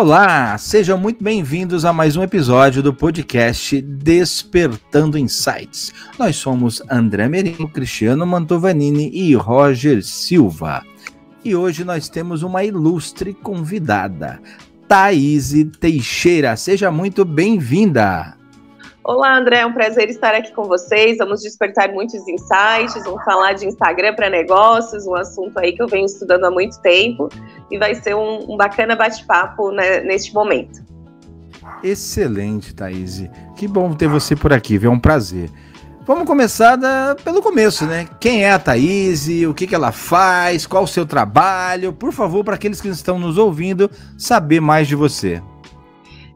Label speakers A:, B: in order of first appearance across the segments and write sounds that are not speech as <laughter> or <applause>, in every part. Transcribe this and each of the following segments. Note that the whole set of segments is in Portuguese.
A: Olá, sejam muito bem-vindos a mais um episódio do podcast Despertando Insights. Nós somos André Merino, Cristiano Mantovanini e Roger Silva. E hoje nós temos uma ilustre convidada, Thaís Teixeira. Seja muito bem-vinda.
B: Olá, André, é um prazer estar aqui com vocês. Vamos despertar muitos insights, vamos falar de Instagram para negócios, um assunto aí que eu venho estudando há muito tempo e vai ser um, um bacana bate-papo né, neste momento.
A: Excelente, Thaís. Que bom ter você por aqui, viu? É um prazer. Vamos começar da, pelo começo, né? Quem é a Thaís? O que, que ela faz? Qual o seu trabalho? Por favor, para aqueles que estão nos ouvindo, saber mais de você.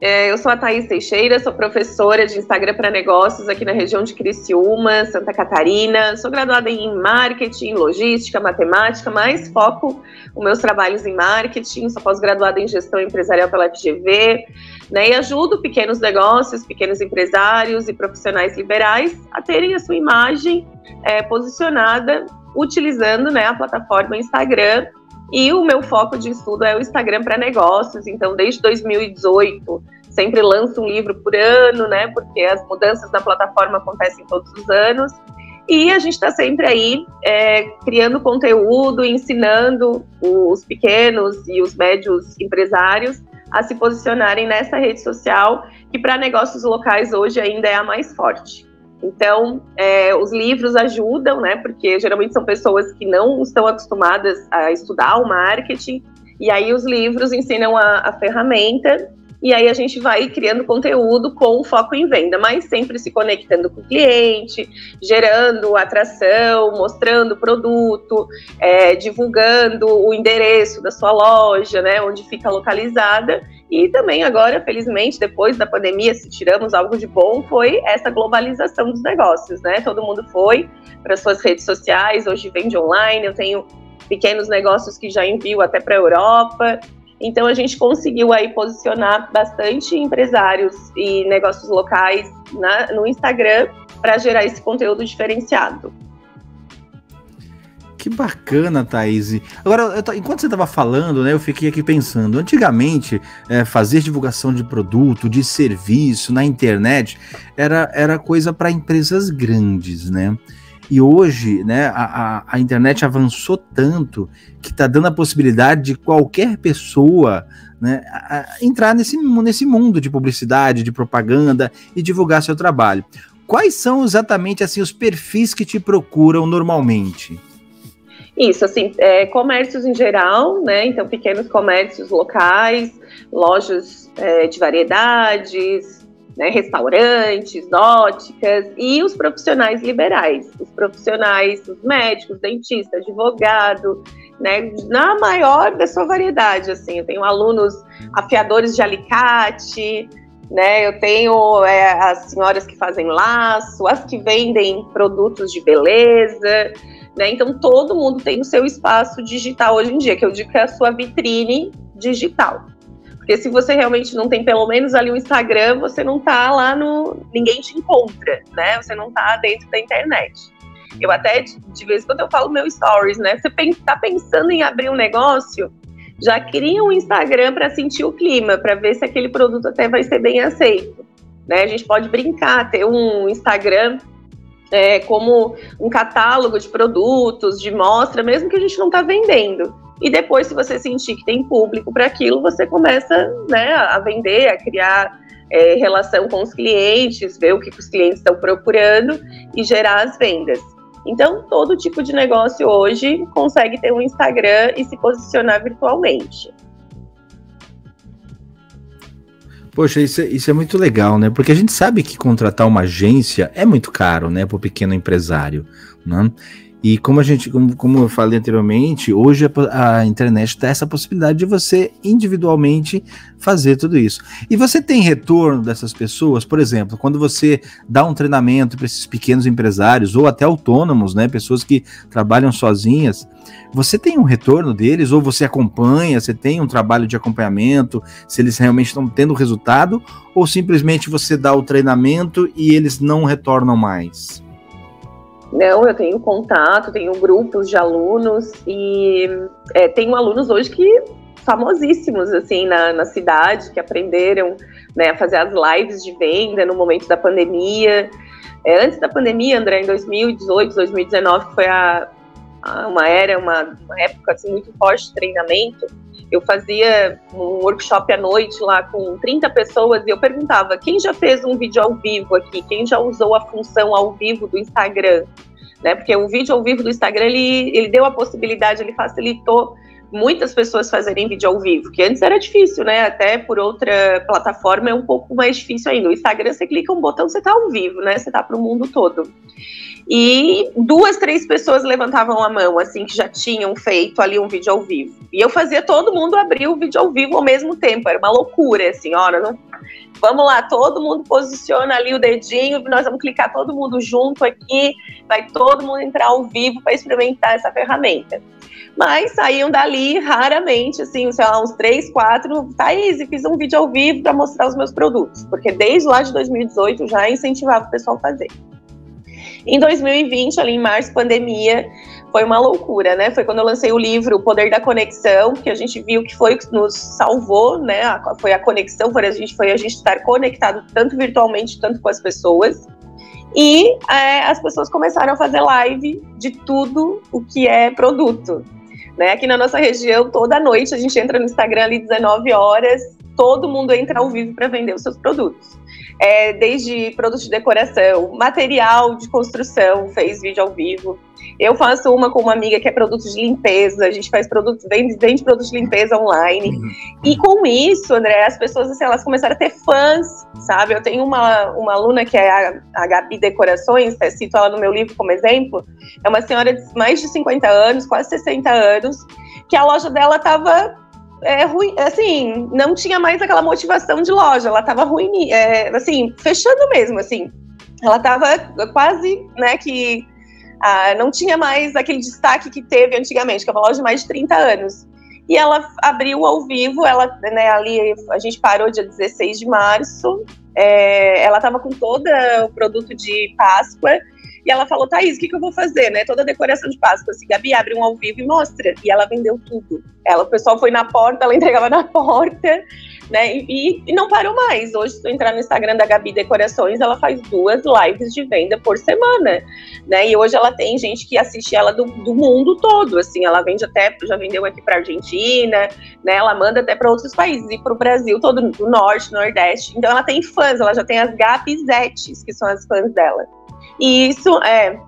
B: É, eu sou a Thaís Teixeira, sou professora de Instagram para negócios aqui na região de Criciúma, Santa Catarina. Sou graduada em marketing, logística, matemática, mas foco os meus trabalhos em marketing. Sou pós-graduada em gestão empresarial pela FGV, né? E ajudo pequenos negócios, pequenos empresários e profissionais liberais a terem a sua imagem é, posicionada utilizando né, a plataforma Instagram e o meu foco de estudo é o Instagram para negócios. Então, desde 2018, sempre lanço um livro por ano, né? Porque as mudanças na plataforma acontecem todos os anos. E a gente está sempre aí é, criando conteúdo, ensinando os pequenos e os médios empresários a se posicionarem nessa rede social, que para negócios locais hoje ainda é a mais forte. Então, é, os livros ajudam, né? Porque geralmente são pessoas que não estão acostumadas a estudar o marketing, e aí os livros ensinam a, a ferramenta e aí a gente vai criando conteúdo com foco em venda, mas sempre se conectando com o cliente, gerando atração, mostrando o produto, é, divulgando o endereço da sua loja, né, onde fica localizada. E também agora, felizmente, depois da pandemia, se tiramos algo de bom, foi essa globalização dos negócios, né? Todo mundo foi para suas redes sociais, hoje vende online, eu tenho pequenos negócios que já envio até para a Europa. Então a gente conseguiu aí posicionar bastante empresários e negócios locais na, no Instagram para gerar esse conteúdo diferenciado.
A: Que bacana, Thaís. Agora, tô, enquanto você estava falando, né, eu fiquei aqui pensando. Antigamente, é, fazer divulgação de produto, de serviço na internet era, era coisa para empresas grandes, né? E hoje, né, a, a, a internet avançou tanto que está dando a possibilidade de qualquer pessoa né, a, entrar nesse, nesse mundo de publicidade, de propaganda e divulgar seu trabalho. Quais são exatamente assim os perfis que te procuram normalmente?
B: Isso, assim, é, comércios em geral, né? Então, pequenos comércios locais, lojas é, de variedades, né, restaurantes, óticas e os profissionais liberais, os profissionais, os médicos, dentista, advogado, né, na maior da sua variedade, assim, eu tenho alunos afiadores de alicate, né, eu tenho é, as senhoras que fazem laço, as que vendem produtos de beleza, né, então todo mundo tem o seu espaço digital hoje em dia, que eu digo que é a sua vitrine digital. Porque se você realmente não tem pelo menos ali o Instagram, você não tá lá no. ninguém te encontra, né? Você não tá dentro da internet. Eu até, de vez em quando, eu falo meu stories, né? Você tá pensando em abrir um negócio, já cria um Instagram para sentir o clima, para ver se aquele produto até vai ser bem aceito. Né? A gente pode brincar, ter um Instagram é, como um catálogo de produtos, de mostra, mesmo que a gente não está vendendo. E depois, se você sentir que tem público para aquilo, você começa né, a vender, a criar é, relação com os clientes, ver o que os clientes estão procurando e gerar as vendas. Então, todo tipo de negócio hoje consegue ter um Instagram e se posicionar virtualmente.
A: Poxa, isso é, isso é muito legal, né? Porque a gente sabe que contratar uma agência é muito caro, né, para o pequeno empresário, né? E como a gente, como, como eu falei anteriormente, hoje a, a internet dá essa possibilidade de você individualmente fazer tudo isso. E você tem retorno dessas pessoas, por exemplo, quando você dá um treinamento para esses pequenos empresários ou até autônomos, né, pessoas que trabalham sozinhas, você tem um retorno deles? Ou você acompanha, você tem um trabalho de acompanhamento, se eles realmente estão tendo resultado? Ou simplesmente você dá o treinamento e eles não retornam mais?
B: Não, eu tenho contato, tenho grupos de alunos e é, tenho alunos hoje que famosíssimos, assim, na, na cidade, que aprenderam né, a fazer as lives de venda no momento da pandemia. É, antes da pandemia, André, em 2018, 2019, que foi a, a uma era, uma, uma época assim, muito forte de treinamento, eu fazia um workshop à noite lá com 30 pessoas e eu perguntava: quem já fez um vídeo ao vivo aqui? Quem já usou a função ao vivo do Instagram? Né? Porque o vídeo ao vivo do Instagram ele, ele deu a possibilidade, ele facilitou muitas pessoas fazerem vídeo ao vivo, que antes era difícil, né? Até por outra plataforma é um pouco mais difícil ainda. O Instagram você clica um botão, você tá ao vivo, né? Você tá para o mundo todo. E duas, três pessoas levantavam a mão, assim, que já tinham feito ali um vídeo ao vivo. E eu fazia todo mundo abrir o vídeo ao vivo ao mesmo tempo. Era uma loucura, assim, olha, não... vamos lá, todo mundo posiciona ali o dedinho, nós vamos clicar todo mundo junto aqui, vai todo mundo entrar ao vivo para experimentar essa ferramenta. Mas saíam dali raramente, assim, sei lá, uns três, quatro. Thaís, fiz um vídeo ao vivo para mostrar os meus produtos, porque desde lá de 2018 já incentivava o pessoal a fazer. Em 2020, ali em março, pandemia, foi uma loucura, né? Foi quando eu lancei o livro O Poder da Conexão, que a gente viu que foi o que nos salvou, né? Foi a conexão, foi a gente, foi a gente estar conectado tanto virtualmente, tanto com as pessoas. E é, as pessoas começaram a fazer live de tudo o que é produto. Né? Aqui na nossa região, toda noite a gente entra no Instagram ali 19 horas, todo mundo entra ao vivo para vender os seus produtos é, desde produtos de decoração, material de construção, fez vídeo ao vivo. Eu faço uma com uma amiga que é produtos de limpeza, a gente faz produtos, vende, vende produtos de limpeza online. Uhum. E com isso, André, as pessoas assim, elas começaram a ter fãs, sabe? Eu tenho uma, uma aluna que é a, a Gabi Decorações, cito ela no meu livro como exemplo, é uma senhora de mais de 50 anos, quase 60 anos, que a loja dela estava é, ruim, assim, não tinha mais aquela motivação de loja, ela tava ruim, é, assim, fechando mesmo, assim. Ela tava quase, né, que ah, não tinha mais aquele destaque que teve antigamente, que é uma loja de mais de 30 anos. E ela abriu ao vivo, ela, né, ali, a gente parou dia 16 de março, é, ela tava com todo o produto de Páscoa, e ela falou, Thaís, o que, que eu vou fazer, né? Toda a decoração de Páscoa, assim, Gabi, abre um ao vivo e mostra. E ela vendeu tudo. Ela, o pessoal foi na porta, ela <laughs> entregava na porta, né? E, e não parou mais. Hoje, se tu entrar no Instagram da Gabi Decorações, ela faz duas lives de venda por semana, né? E hoje ela tem gente que assiste ela do, do mundo todo, assim. Ela vende até, já vendeu aqui para Argentina, né? Ela manda até para outros países e para o Brasil todo, do norte, nordeste. Então ela tem fãs, ela já tem as Gapizetes, que são as fãs dela. E isso é.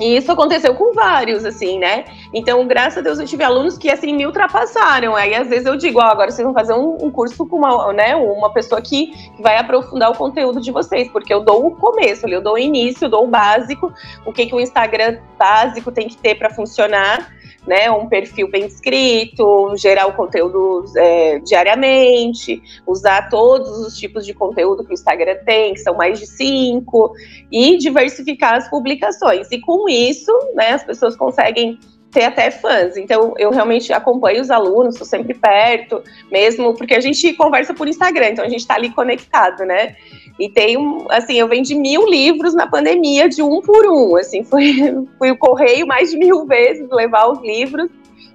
B: E isso aconteceu com vários, assim, né? Então, graças a Deus, eu tive alunos que, assim, me ultrapassaram. Aí, às vezes, eu digo, ó, oh, agora vocês vão fazer um, um, curso com uma, né, uma pessoa que vai aprofundar o conteúdo de vocês, porque eu dou o começo, eu dou o início, eu dou o básico, o que, que o Instagram básico tem que ter para funcionar né, um perfil bem escrito, gerar o conteúdo é, diariamente, usar todos os tipos de conteúdo que o Instagram tem, que são mais de cinco, e diversificar as publicações. E com isso, né, as pessoas conseguem ter até fãs. Então, eu realmente acompanho os alunos, estou sempre perto, mesmo porque a gente conversa por Instagram, então a gente está ali conectado, né? E tem um, assim, eu vendi mil livros na pandemia de um por um, assim, foi, <laughs> fui o correio mais de mil vezes levar os livros,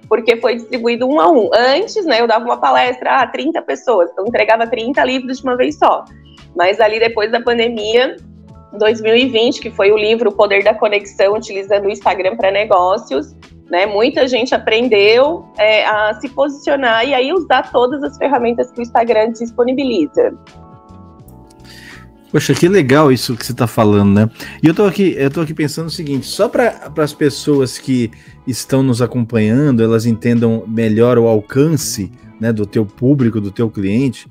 B: porque foi distribuído um a um. Antes, né, eu dava uma palestra a 30 pessoas, então entregava 30 livros de uma vez só. Mas ali depois da pandemia, 2020, que foi o livro O Poder da Conexão, utilizando o Instagram para negócios, né? Muita gente aprendeu é, a se posicionar e aí usar todas as ferramentas que o Instagram disponibiliza.
A: Poxa, que legal isso que você está falando, né? E eu estou aqui, eu tô aqui pensando o seguinte: só para as pessoas que estão nos acompanhando, elas entendam melhor o alcance né, do teu público, do teu cliente.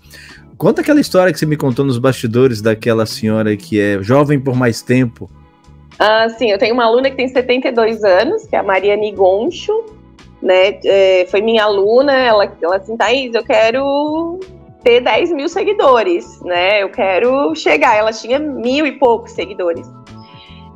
A: Conta aquela história que você me contou nos bastidores daquela senhora que é jovem por mais tempo.
B: Ah, sim, eu tenho uma aluna que tem 72 anos, que é a Mariane Goncho, né? É, foi minha aluna, ela, ela assim, Thaís, eu quero ter 10 mil seguidores, né? Eu quero chegar. Ela tinha mil e poucos seguidores.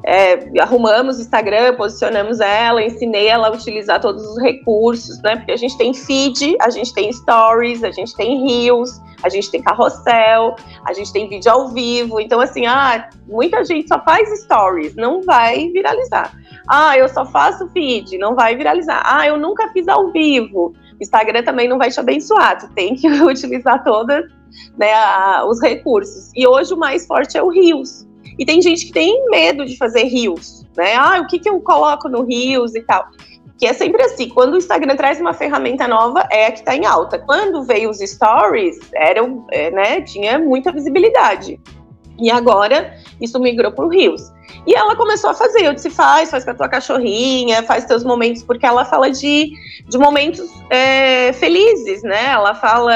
B: É, arrumamos o Instagram, posicionamos ela, ensinei ela a utilizar todos os recursos, né? Porque a gente tem feed, a gente tem stories, a gente tem reels, a gente tem carrossel, a gente tem vídeo ao vivo. Então, assim, ah, muita gente só faz stories, não vai viralizar. Ah, eu só faço feed, não vai viralizar. Ah, eu nunca fiz ao vivo Instagram também não vai te abençoar, tu tem que <laughs> utilizar todos né, os recursos. E hoje o mais forte é o Rios. E tem gente que tem medo de fazer Rios, né? Ah, o que, que eu coloco no Rios e tal. Que é sempre assim, quando o Instagram traz uma ferramenta nova, é a que está em alta. Quando veio os stories, eram, é, né, tinha muita visibilidade. E agora isso migrou para o Rios. E ela começou a fazer, eu disse, faz, faz com a tua cachorrinha, faz teus momentos, porque ela fala de, de momentos é, felizes, né? Ela fala,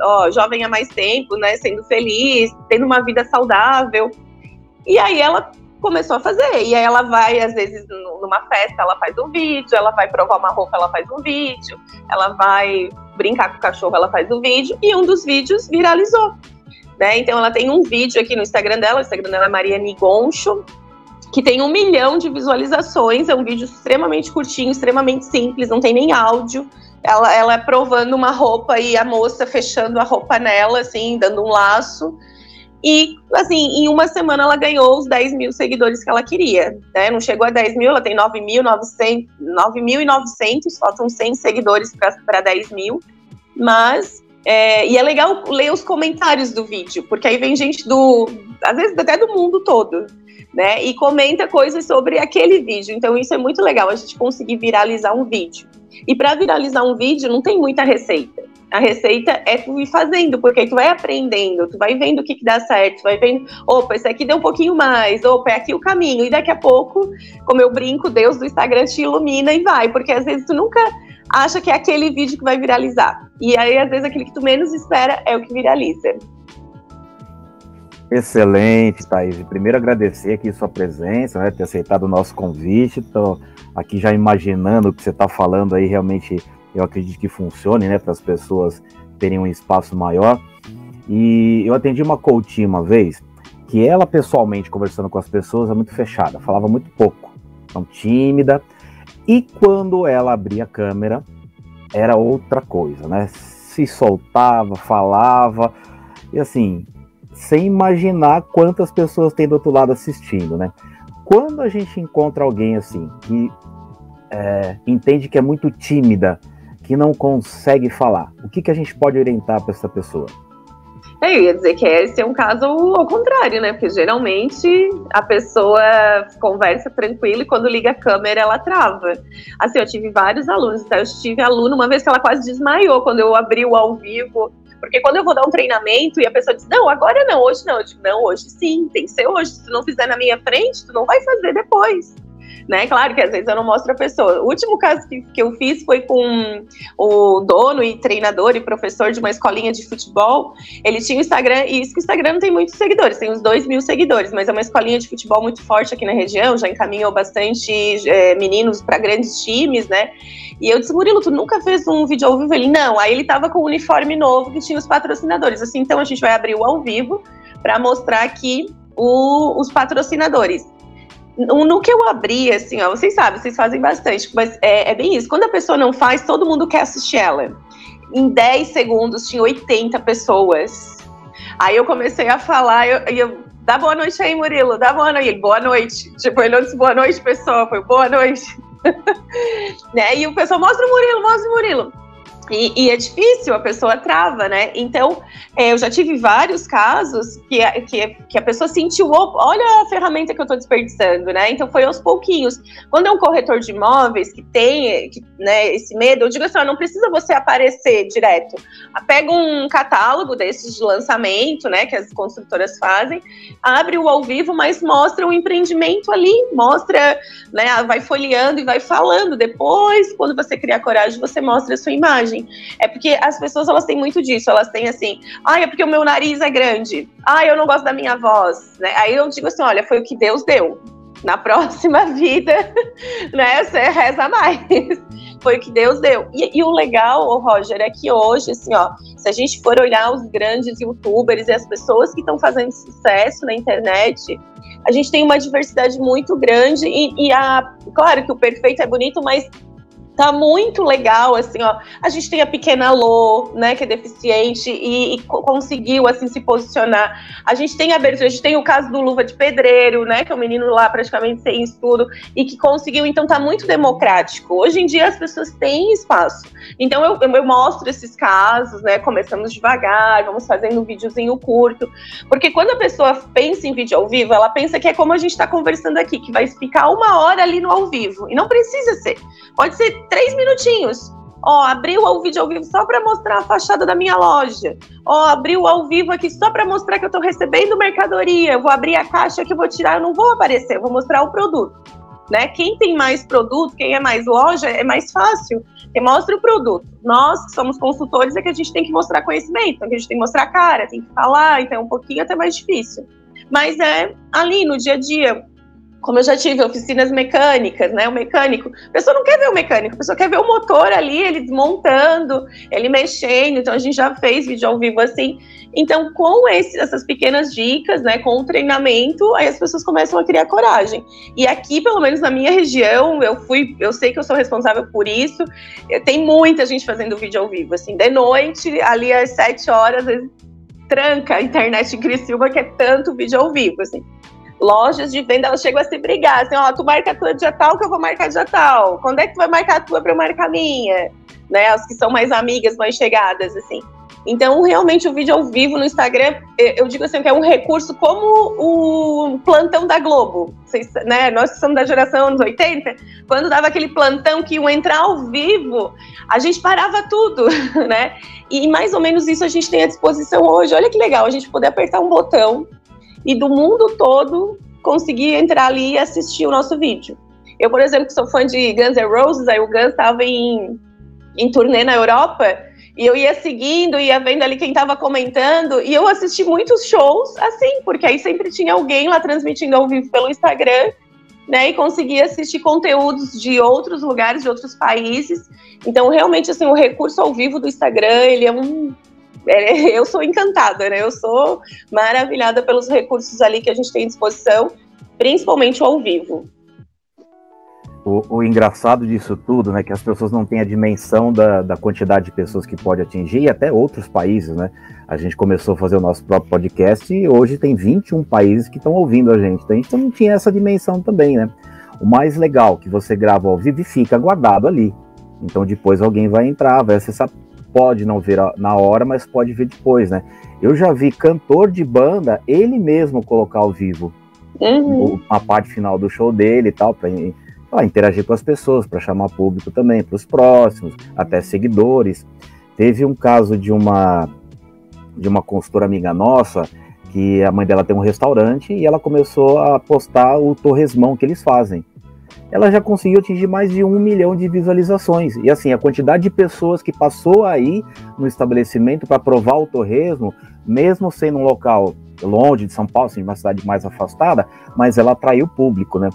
B: ó, jovem há mais tempo, né? Sendo feliz, tendo uma vida saudável. E aí ela começou a fazer. E aí ela vai, às vezes, numa festa, ela faz um vídeo, ela vai provar uma roupa, ela faz um vídeo, ela vai brincar com o cachorro, ela faz um vídeo, e um dos vídeos viralizou. Né? Então ela tem um vídeo aqui no Instagram dela, o Instagram dela é Maria Nigoncho, que tem um milhão de visualizações, é um vídeo extremamente curtinho, extremamente simples, não tem nem áudio. Ela, ela é provando uma roupa e a moça fechando a roupa nela, assim, dando um laço. E, assim, em uma semana ela ganhou os 10 mil seguidores que ela queria. Né? Não chegou a 10 mil, ela tem 9.900, 9.900, faltam 100 seguidores para 10 mil. Mas, é, e é legal ler os comentários do vídeo, porque aí vem gente do, às vezes até do mundo todo, né? E comenta coisas sobre aquele vídeo. Então, isso é muito legal, a gente conseguir viralizar um vídeo. E para viralizar um vídeo, não tem muita receita. A receita é tu ir fazendo, porque tu vai aprendendo, tu vai vendo o que, que dá certo, tu vai vendo, opa, esse aqui deu um pouquinho mais, opa, é aqui o caminho. E daqui a pouco, como eu brinco, Deus do Instagram te ilumina e vai, porque às vezes tu nunca acha que é aquele vídeo que vai viralizar. E aí, às vezes, aquele que tu menos espera é o que viraliza.
C: Excelente, Thaís. Primeiro agradecer aqui sua presença, né, ter aceitado o nosso convite. Estou aqui já imaginando o que você está falando aí realmente eu acredito que funcione, né, para as pessoas terem um espaço maior. E eu atendi uma coach uma vez que ela pessoalmente conversando com as pessoas é muito fechada, falava muito pouco, tão tímida. E quando ela abria a câmera, era outra coisa, né? Se soltava, falava, e assim, sem imaginar quantas pessoas tem do outro lado assistindo, né? Quando a gente encontra alguém assim, que é, entende que é muito tímida que não consegue falar, o que, que a gente pode orientar para essa pessoa?
B: É, eu ia dizer que esse é um caso ao contrário, né? Porque geralmente a pessoa conversa tranquilo e quando liga a câmera ela trava. Assim, eu tive vários alunos, então eu tive aluno uma vez que ela quase desmaiou quando eu abri o ao vivo. Porque quando eu vou dar um treinamento e a pessoa diz, não, agora não, hoje não. Eu digo, não, hoje sim, tem que ser hoje. Se tu não fizer na minha frente, tu não vai fazer depois né? Claro que às vezes eu não mostro a pessoa. O último caso que, que eu fiz foi com o dono e treinador e professor de uma escolinha de futebol. Ele tinha o Instagram, e isso que o Instagram não tem muitos seguidores, tem uns dois mil seguidores, mas é uma escolinha de futebol muito forte aqui na região, já encaminhou bastante é, meninos para grandes times, né? E eu disse, Murilo, tu nunca fez um vídeo ao vivo? Ele, não. Aí ele tava com um uniforme novo que tinha os patrocinadores. Assim, então a gente vai abrir o ao vivo para mostrar aqui o, os patrocinadores no que eu abri, assim, ó, vocês sabem, vocês fazem bastante, mas é, é, bem isso. Quando a pessoa não faz, todo mundo quer assistir ela. Em 10 segundos tinha 80 pessoas. Aí eu comecei a falar, eu, eu dá boa noite aí, Murilo, dá boa noite. Ele, boa noite. Tipo, ele não disse boa noite, pessoal, foi boa noite. <laughs> né? E o pessoal, mostra o Murilo, mostra o Murilo. E, e, é difícil, a pessoa trava, né? Então, é, eu já tive vários casos que, que, que, a pessoa sentiu, olha a ferramenta que eu estou desperdiçando, né? Então, foi aos pouquinhos. Quando é um corretor de imóveis que tem que, né, esse medo, eu digo assim, não precisa você aparecer direto. Pega um catálogo desses de lançamento, né, que as construtoras fazem, abre o ao vivo, mas mostra o empreendimento ali, mostra, né, vai folheando e vai falando. Depois, quando você criar coragem, você mostra a sua imagem É porque as pessoas elas têm muito disso, elas têm assim, ah, é porque o meu nariz é grande, ah, eu não gosto da minha voz, né? Aí eu digo assim, olha, foi o que Deus deu. Na <laughs> próxima vida, <laughs> né, você reza mais. <laughs> Foi o que Deus deu. E, e o legal, Roger, é que hoje, assim, ó, se a gente for olhar os grandes youtubers e as pessoas que estão fazendo sucesso na internet, a gente tem uma diversidade muito grande e, e, a, claro que o perfeito é bonito, mas Tá muito legal, assim, ó. A gente tem a pequena Lô, né, que é deficiente e, e, conseguiu, assim, se posicionar. A gente tem a abertura, a gente tem o caso do Luva de Pedreiro, né, que é um menino lá praticamente sem estudo e que conseguiu, então tá muito democrático. Hoje em dia as pessoas têm espaço. Então eu, eu, mostro esses casos, né, começamos devagar, vamos fazendo um videozinho curto, porque quando a pessoa pensa em vídeo ao vivo, ela pensa que é como a gente tá conversando aqui, que vai ficar uma hora ali no ao vivo. E não precisa ser. Pode ser três minutinhos. Ó, abriu o vídeo ao vivo só para mostrar a fachada da minha loja. Ó, abriu ao vivo aqui só para mostrar que eu estou recebendo mercadoria. Eu vou abrir a caixa que eu vou tirar, eu não vou aparecer, eu vou mostrar o produto. Né? Quem tem mais produto, quem é mais loja, é mais fácil. Quem mostra o produto. Nós, que somos consultores, é que a gente tem que mostrar conhecimento, que a gente tem que mostrar a cara, tem que falar, então é um pouquinho até mais difícil. Mas é ali no dia a dia, como eu já tive oficinas mecânicas, né? O mecânico, a pessoa não quer ver o mecânico, a pessoa quer ver o motor ali, ele desmontando, ele mexendo. Então a gente já fez vídeo ao vivo assim. Então, com esse, essas pequenas dicas, né, com o treinamento, aí as pessoas começam a criar coragem. E aqui, pelo menos na minha região, eu fui, eu sei que eu sou responsável por isso. Tem muita gente fazendo vídeo ao vivo, assim, de noite, ali às sete horas, às vezes, tranca a internet em Criciúma, que é tanto vídeo ao vivo, assim lojas de venda, elas chegam a se brigar, assim, ó, tu marca a tua dia tal que eu vou marcar dia tal. Quando é que tu vai marcar a tua para eu marcar a minha? Né, as que são mais amigas, mais chegadas, assim. Então, realmente, o vídeo ao vivo no Instagram, eu digo assim, que é um recurso como o plantão da Globo. Vocês, né, nós que somos da geração anos 80, quando dava aquele plantão que iam entrar ao vivo, a gente parava tudo, <laughs> né? E mais ou menos isso a gente tem à disposição hoje. Olha que legal, a gente poder apertar um botão e do mundo todo conseguir entrar ali e assistir o nosso vídeo. Eu, por exemplo, que sou fã de Guns N' Roses, aí o Guns estava em, em turnê na Europa, e eu ia seguindo, ia vendo ali quem estava comentando, e eu assisti muitos shows assim, porque aí sempre tinha alguém lá transmitindo ao vivo pelo Instagram, né, e conseguia assistir conteúdos de outros lugares, de outros países. Então, realmente, assim, o recurso ao vivo do Instagram, ele é um <laughs> eu sou encantada, né? Eu sou maravilhada pelos recursos ali que a gente tem à disposição, principalmente ao vivo.
C: O, o, engraçado disso tudo, né, que as pessoas não têm a dimensão da, da quantidade de pessoas que pode atingir, e até outros países, né? A gente começou a fazer o nosso próprio podcast e hoje tem 21 países que estão ouvindo a gente. Então a gente não tinha essa dimensão também, né? O mais legal que você grava ao vivo e fica guardado ali. Então depois alguém vai entrar, vai acessar pode não ver na hora, mas pode ver depois, né? Eu já vi cantor de banda ele mesmo colocar ao vivo uhum. a parte final do show dele e tal, para interagir com as pessoas, para chamar público também, para os próximos, até seguidores. Teve um caso de uma de uma consultora amiga nossa que a mãe dela tem um restaurante e ela começou a postar o torresmão que eles fazem ela já conseguiu atingir mais de um milhão de visualizações. E assim, a quantidade de pessoas que passou aí no estabelecimento para provar o torresmo, mesmo sendo um local longe de São Paulo, assim, uma cidade mais afastada, mas ela atraiu o público, né?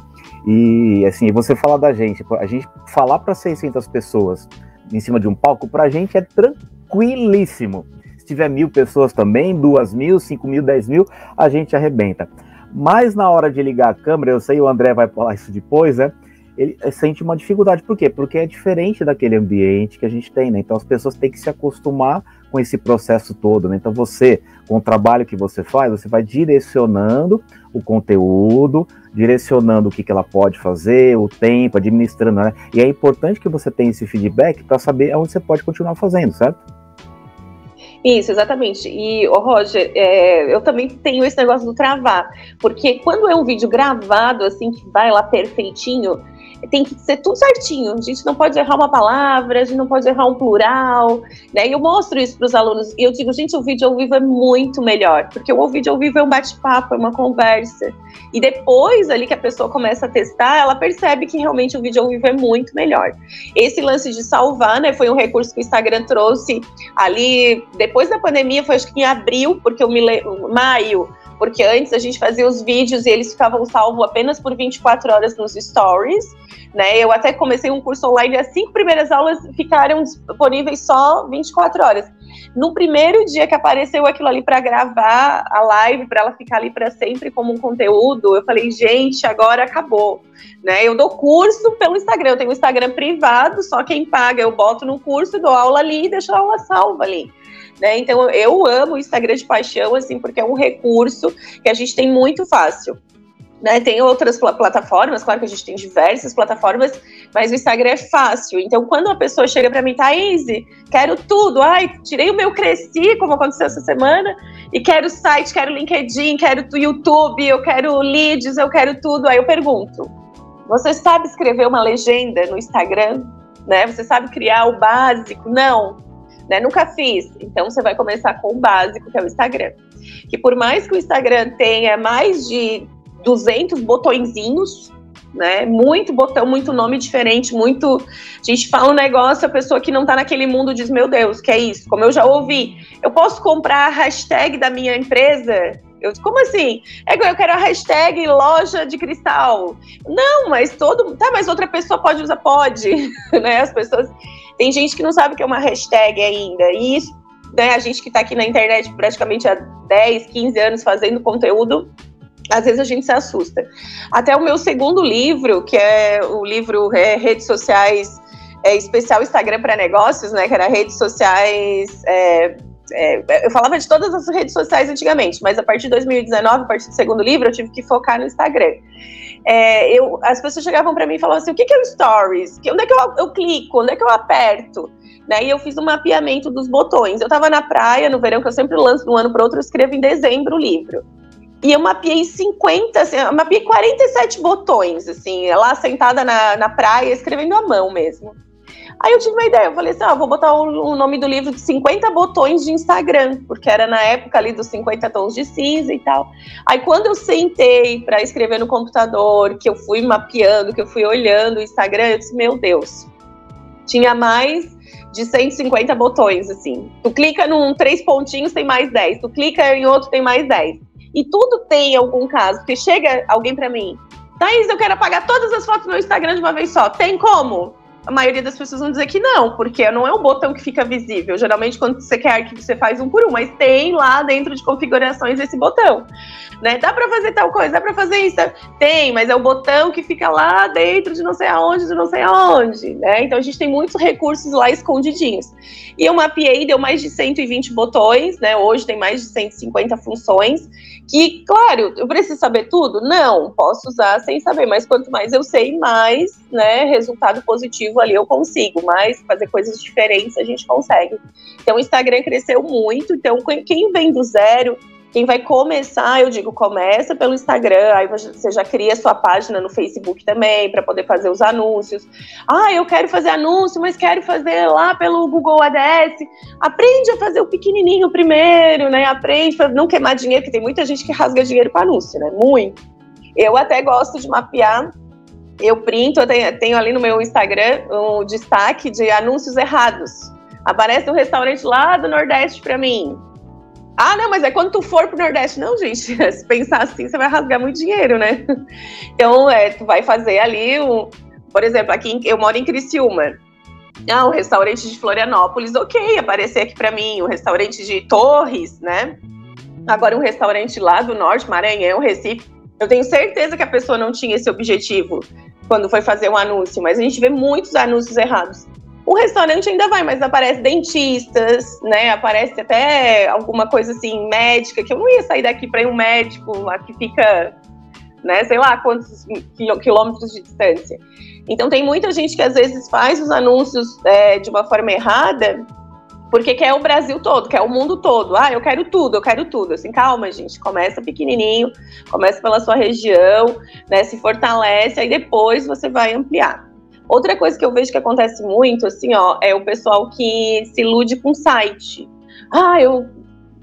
C: E assim, você falar da gente, a gente falar para 600 pessoas em cima de um palco, para a gente é tranquilíssimo. Se tiver mil pessoas também, duas mil, cinco mil, dez mil, a gente arrebenta. Mas na hora de ligar a câmera, eu sei o André vai falar isso depois, né? ele sente uma dificuldade. Por quê? Porque é diferente daquele ambiente que a gente tem, né? Então as pessoas têm que se acostumar com esse processo todo, né? Então você, com o trabalho que você faz, você vai direcionando o conteúdo, direcionando o que, que ela pode fazer, o tempo, administrando, né? E é importante que você tenha esse feedback para saber aonde você pode continuar fazendo, certo?
B: Isso, exatamente. E, oh, Roger, é, eu também tenho esse negócio do travar, porque quando é um vídeo gravado, assim, que vai lá perfeitinho, tem que ser tudo certinho. A gente não pode errar uma palavra, a gente não pode errar um plural, né? E eu mostro isso para os alunos e eu digo, gente, o vídeo ao vivo é muito melhor, porque o vídeo ao vivo é um bate-papo, é uma conversa. E depois ali que a pessoa começa a testar, ela percebe que realmente o vídeo ao vivo é muito melhor. Esse lance de salvar, né, foi um recurso que o Instagram trouxe ali depois da pandemia, foi acho que em abril, porque eu me lembro, maio, porque antes a gente fazia os vídeos e eles ficavam salvos apenas por 24 horas nos stories, né? Eu até comecei um curso online e as cinco primeiras aulas ficaram disponíveis só 24 horas. No primeiro dia que apareceu aquilo ali para gravar a live, para ela ficar ali para sempre como um conteúdo, eu falei, gente, agora acabou. Né? Eu dou curso pelo Instagram, eu tenho um Instagram privado, só quem paga eu boto no curso, dou aula ali e deixo a aula salva ali. Né? Então eu amo o Instagram de paixão, assim, porque é um recurso que a gente tem muito fácil. Né, tem outras pl plataformas, claro que a gente tem diversas plataformas, mas o Instagram é fácil. Então, quando uma pessoa chega para mim, Thaís, quero tudo, ai, tirei o meu Cresci, como aconteceu essa semana, e quero site, quero LinkedIn, quero YouTube, eu quero leads, eu quero tudo. Aí eu pergunto: você sabe escrever uma legenda no Instagram? Né? Você sabe criar o básico? Não. Né? Nunca fiz. Então você vai começar com o básico, que é o Instagram. Que por mais que o Instagram tenha mais de 200 botõezinhos, né? Muito botão, muito nome diferente, muito. A gente fala um negócio, a pessoa que não tá naquele mundo diz: Meu Deus, que é isso? Como eu já ouvi, eu posso comprar a hashtag da minha empresa? Eu, como assim? É eu quero a hashtag loja de cristal. Não, mas todo. Tá, mas outra pessoa pode usar? Pode. <laughs> né? As pessoas. Tem gente que não sabe o que é uma hashtag ainda. E isso, né, a gente que está aqui na internet praticamente há 10, 15 anos fazendo conteúdo, às vezes a gente se assusta. Até o meu segundo livro, que é o livro é, Redes Sociais é, Especial Instagram para Negócios, né? Que era redes sociais. É, é, eu falava de todas as redes sociais antigamente, mas a partir de 2019, a partir do segundo livro, eu tive que focar no Instagram. É, eu, as pessoas chegavam para mim e falavam assim: o que, que é o Stories? Onde é que eu, eu clico? Onde é que eu aperto? Né, e eu fiz um mapeamento dos botões. Eu estava na praia no verão, que eu sempre lanço de um ano para outro, eu escrevo em dezembro o livro. E eu mapeei 50, assim, eu mapeei 47 botões, assim, lá sentada na, na praia, escrevendo à mão mesmo. Aí eu tive uma ideia, eu falei assim, ah, vou botar o, o, nome do livro de 50 botões de Instagram, porque era na época ali dos 50 tons de cinza e tal. Aí quando eu sentei para escrever no computador, que eu fui mapeando, que eu fui olhando o Instagram, eu disse, meu Deus, tinha mais de 150 botões, assim. Tu clica num três pontinhos, tem mais 10. Tu clica em outro, tem mais 10. E tudo tem algum caso, porque chega alguém para mim, Thaís, eu quero apagar todas as fotos meu Instagram de uma vez só. Tem como? A maioria das pessoas vão dizer que não, porque não é um botão que fica visível. Geralmente, quando você quer arquivo, você faz um por um, mas tem lá dentro de configurações esse botão. Né? Dá para fazer tal coisa, dá para fazer isso. Tem, mas é o botão que fica lá dentro de não sei aonde, de não sei aonde. Né? Então a gente tem muitos recursos lá escondidinhos. E eu mapeei, deu mais de 120 botões, né? Hoje tem mais de 150 funções. Que, claro, eu preciso saber tudo? Não, posso usar sem saber, mas quanto mais eu sei, mais né, resultado positivo ali eu consigo, mais fazer coisas diferentes a gente consegue. Então o Instagram cresceu muito, então quem vem do zero, quem vai começar, eu digo, começa pelo Instagram, aí você já cria sua página no Facebook também para poder fazer os anúncios. Ah, eu quero fazer anúncio, mas quero fazer lá pelo Google Ads. Aprende a fazer o pequenininho primeiro, né? Aprende para não queimar dinheiro, porque tem muita gente que rasga dinheiro para anúncio, né? Muito. Eu até gosto de mapear eu printo, eu tenho, tenho, ali no meu Instagram um destaque de anúncios errados. Aparece um restaurante lá do Nordeste para mim. Ah, não, mas é quando tu for pro Nordeste. Não, gente, <laughs> se pensar assim, você vai rasgar muito dinheiro, né? Então, é, tu vai fazer ali, um, por exemplo, aqui eu moro em Criciúma. Ah, o restaurante de Florianópolis, ok, aparecer aqui para mim. O restaurante de Torres, né? Agora, um restaurante lá do Norte, Maranhão, Recife. Eu tenho certeza que a pessoa não tinha esse objetivo quando foi fazer um anúncio, mas a gente vê muitos anúncios errados. O restaurante ainda vai, mas aparece dentistas, né? Aparece até alguma coisa assim, médica, que eu não ia sair daqui para ir um médico lá que fica, né, sei lá quantos quilômetros de distância. Então tem muita gente que às vezes faz os anúncios é, de uma forma errada, porque quer o Brasil todo, quer o mundo todo. Ah, eu quero tudo, eu quero tudo. Assim, calma, gente. Começa pequenininho, começa pela sua região, né? Se fortalece, aí depois você vai ampliar. Outra coisa que eu vejo que acontece muito, assim, ó, é o pessoal que se ilude com site. Ah, eu,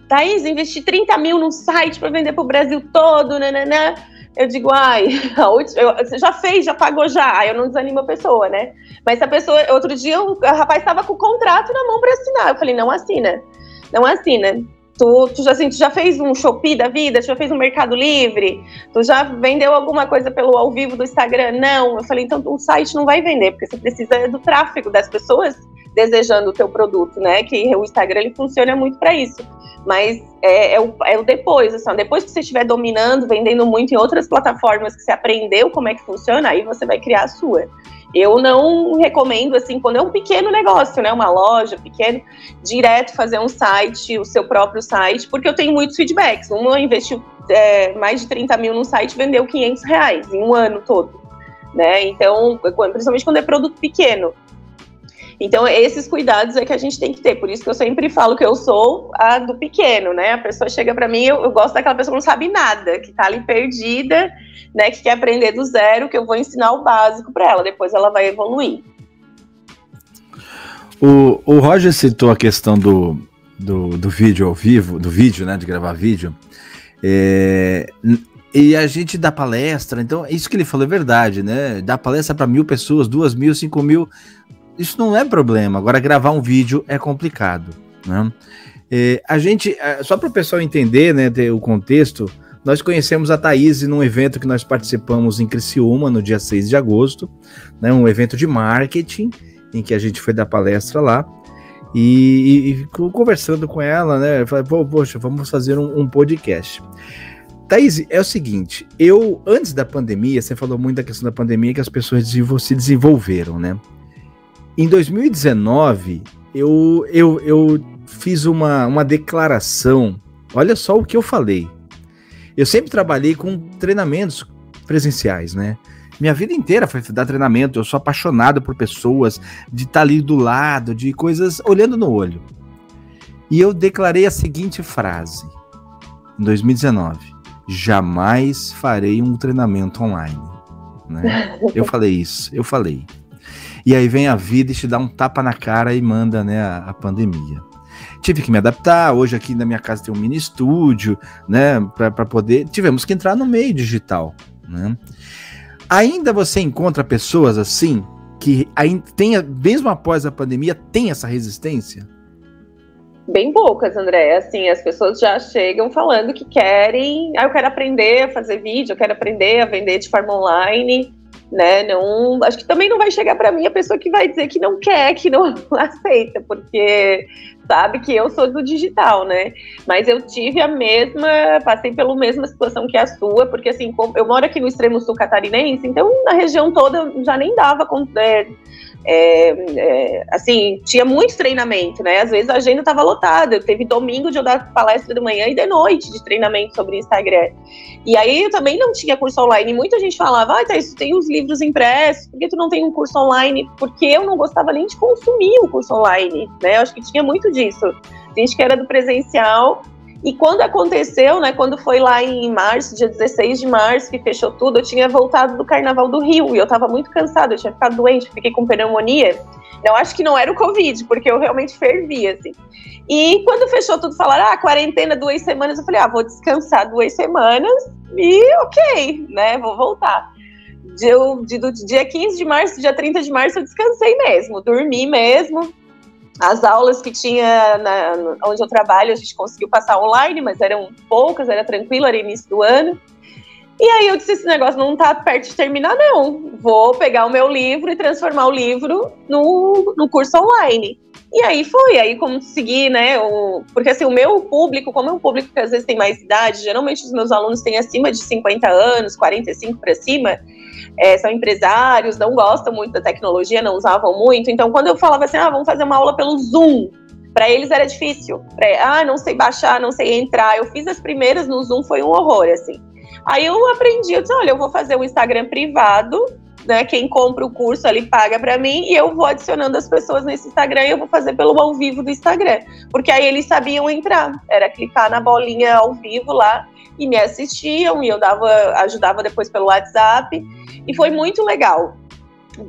B: Thaís, investi 30 mil num site para vender para o Brasil todo, nananã. Eu digo, ai, <laughs> eu, você já fez, já pagou já. Eu não desanimo a pessoa, né? Mas a pessoa, outro dia, o rapaz estava com o contrato na mão para assinar. Eu falei, não assina, não assina. Tu, tu, já, assim, tu já fez um Shopee da vida? Tu já fez um Mercado Livre? Tu já vendeu alguma coisa pelo ao vivo do Instagram? Não. Eu falei, então o site não vai vender, porque você precisa do tráfego das pessoas desejando o teu produto, né? Que o Instagram ele funciona muito para isso. Mas é, é, o, é o depois, assim, depois que você estiver dominando, vendendo muito em outras plataformas que você aprendeu como é que funciona, aí você vai criar a sua. Eu não recomendo, assim, quando é um pequeno negócio, né, uma loja pequeno, direto fazer um site, o seu próprio site, porque eu tenho muitos feedbacks. Uma investiu é, mais de 30 mil num site vendeu 500 reais em um ano todo, né? Então, principalmente quando é produto pequeno. Então, esses cuidados é que a gente tem que ter. Por isso que eu sempre falo que eu sou a do pequeno, né? A pessoa chega para mim, eu, eu, gosto daquela pessoa que não sabe nada, que tá ali perdida, né? Que quer aprender do zero, que eu vou ensinar o básico para ela. Depois ela vai evoluir.
A: O, o Roger citou a questão do, do, do vídeo ao vivo, do vídeo, né? De gravar vídeo. É, e a gente dá palestra, então isso que ele falou é verdade, né? Dá palestra para mil pessoas, duas mil, cinco mil isso não é problema. Agora, gravar um vídeo é complicado. Né? É, a gente, é, só para o pessoal entender né, o contexto, nós conhecemos a Thaís num evento que nós participamos em Criciúma no dia 6 de agosto, né, um evento de marketing, em que a gente foi dar palestra lá. E, e conversando com ela, né? Eu falei, poxa, vamos fazer um, um podcast. Thaís, é o seguinte, eu, antes da pandemia, você falou muito da questão da pandemia, que as pessoas se desenvolveram, né? Em 2019, eu, eu, eu fiz uma, uma declaração. Olha só o que eu falei. Eu sempre trabalhei com treinamentos presenciais, né? Minha vida inteira foi dar treinamento. Eu sou apaixonado por pessoas, de estar tá ali do lado, de coisas olhando no olho. E eu declarei a seguinte frase em 2019: jamais farei um treinamento online. Né? Eu falei isso, eu falei. E aí vem a vida e te dá um tapa na cara e manda né, a, a pandemia. Tive que me adaptar. Hoje aqui na minha casa tem um mini estúdio, né? Para poder. Tivemos que entrar no meio digital, né? Ainda você encontra pessoas assim que ainda tem, mesmo após a pandemia, tem essa resistência?
B: Bem poucas, André. Assim, as pessoas já chegam falando que querem. Ah, eu quero aprender a fazer vídeo, eu quero aprender a vender de forma online né? Não, acho que também não vai chegar para mim a pessoa que vai dizer que não quer, que não <laughs> aceita, porque sabe que eu sou do digital, né? Mas eu tive a mesma, passei pela mesma situação que a sua, porque assim, eu moro aqui no extremo sul catarinense, então na região toda já nem dava com, é, é, assim, tinha muito treinamento, né? Às vezes a agenda estava lotada. Teve domingo de eu dar palestra de manhã e de noite de treinamento sobre Instagram. E aí eu também não tinha curso online. Muita gente falava, ah, tá, isso tem os livros impressos, por que tu não tem um curso online? Porque eu não gostava nem de consumir o curso online, né? Eu acho que tinha muito disso. Gente que era do presencial e quando aconteceu, né, quando foi lá em março, dia 16 de março, que fechou tudo, eu tinha voltado do Carnaval do Rio e eu tava muito cansada, eu tinha ficado doente, fiquei com pneumonia. Eu acho que não era o Covid, porque eu realmente fervia, assim. E quando fechou tudo, falaram, ah, quarentena duas semanas, eu falei, ah, vou descansar duas semanas e ok, né, vou voltar. De, do dia 15 de março, dia 30 de março, eu descansei mesmo, dormi mesmo, as aulas que tinha na, onde eu trabalho, a gente conseguiu passar online, mas eram poucas, era tranquilo, era início do ano. E aí eu disse, esse negócio não tá perto de terminar, não. Vou pegar o meu livro e transformar o livro no, no curso online. E aí foi, aí consegui, né? O, porque assim, o meu público, como é um público que às vezes tem mais idade, geralmente os meus alunos têm acima de 50 anos, 45 para cima, é, são empresários, não gostam muito da tecnologia, não usavam muito. Então, quando eu falava assim, ah, vamos fazer uma aula pelo Zoom, para eles era difícil. Pra, ah, não sei baixar, não sei entrar. Eu fiz as primeiras no Zoom, foi um horror, assim. Aí eu aprendi, eu disse, olha, eu vou fazer um Instagram privado, né? Quem compra o curso ali paga para mim e eu vou adicionando as pessoas nesse Instagram e eu vou fazer pelo ao vivo do Instagram. Porque aí eles sabiam entrar. Era clicar na bolinha ao vivo lá e me assistiam e eu dava, ajudava depois pelo WhatsApp. E foi muito legal.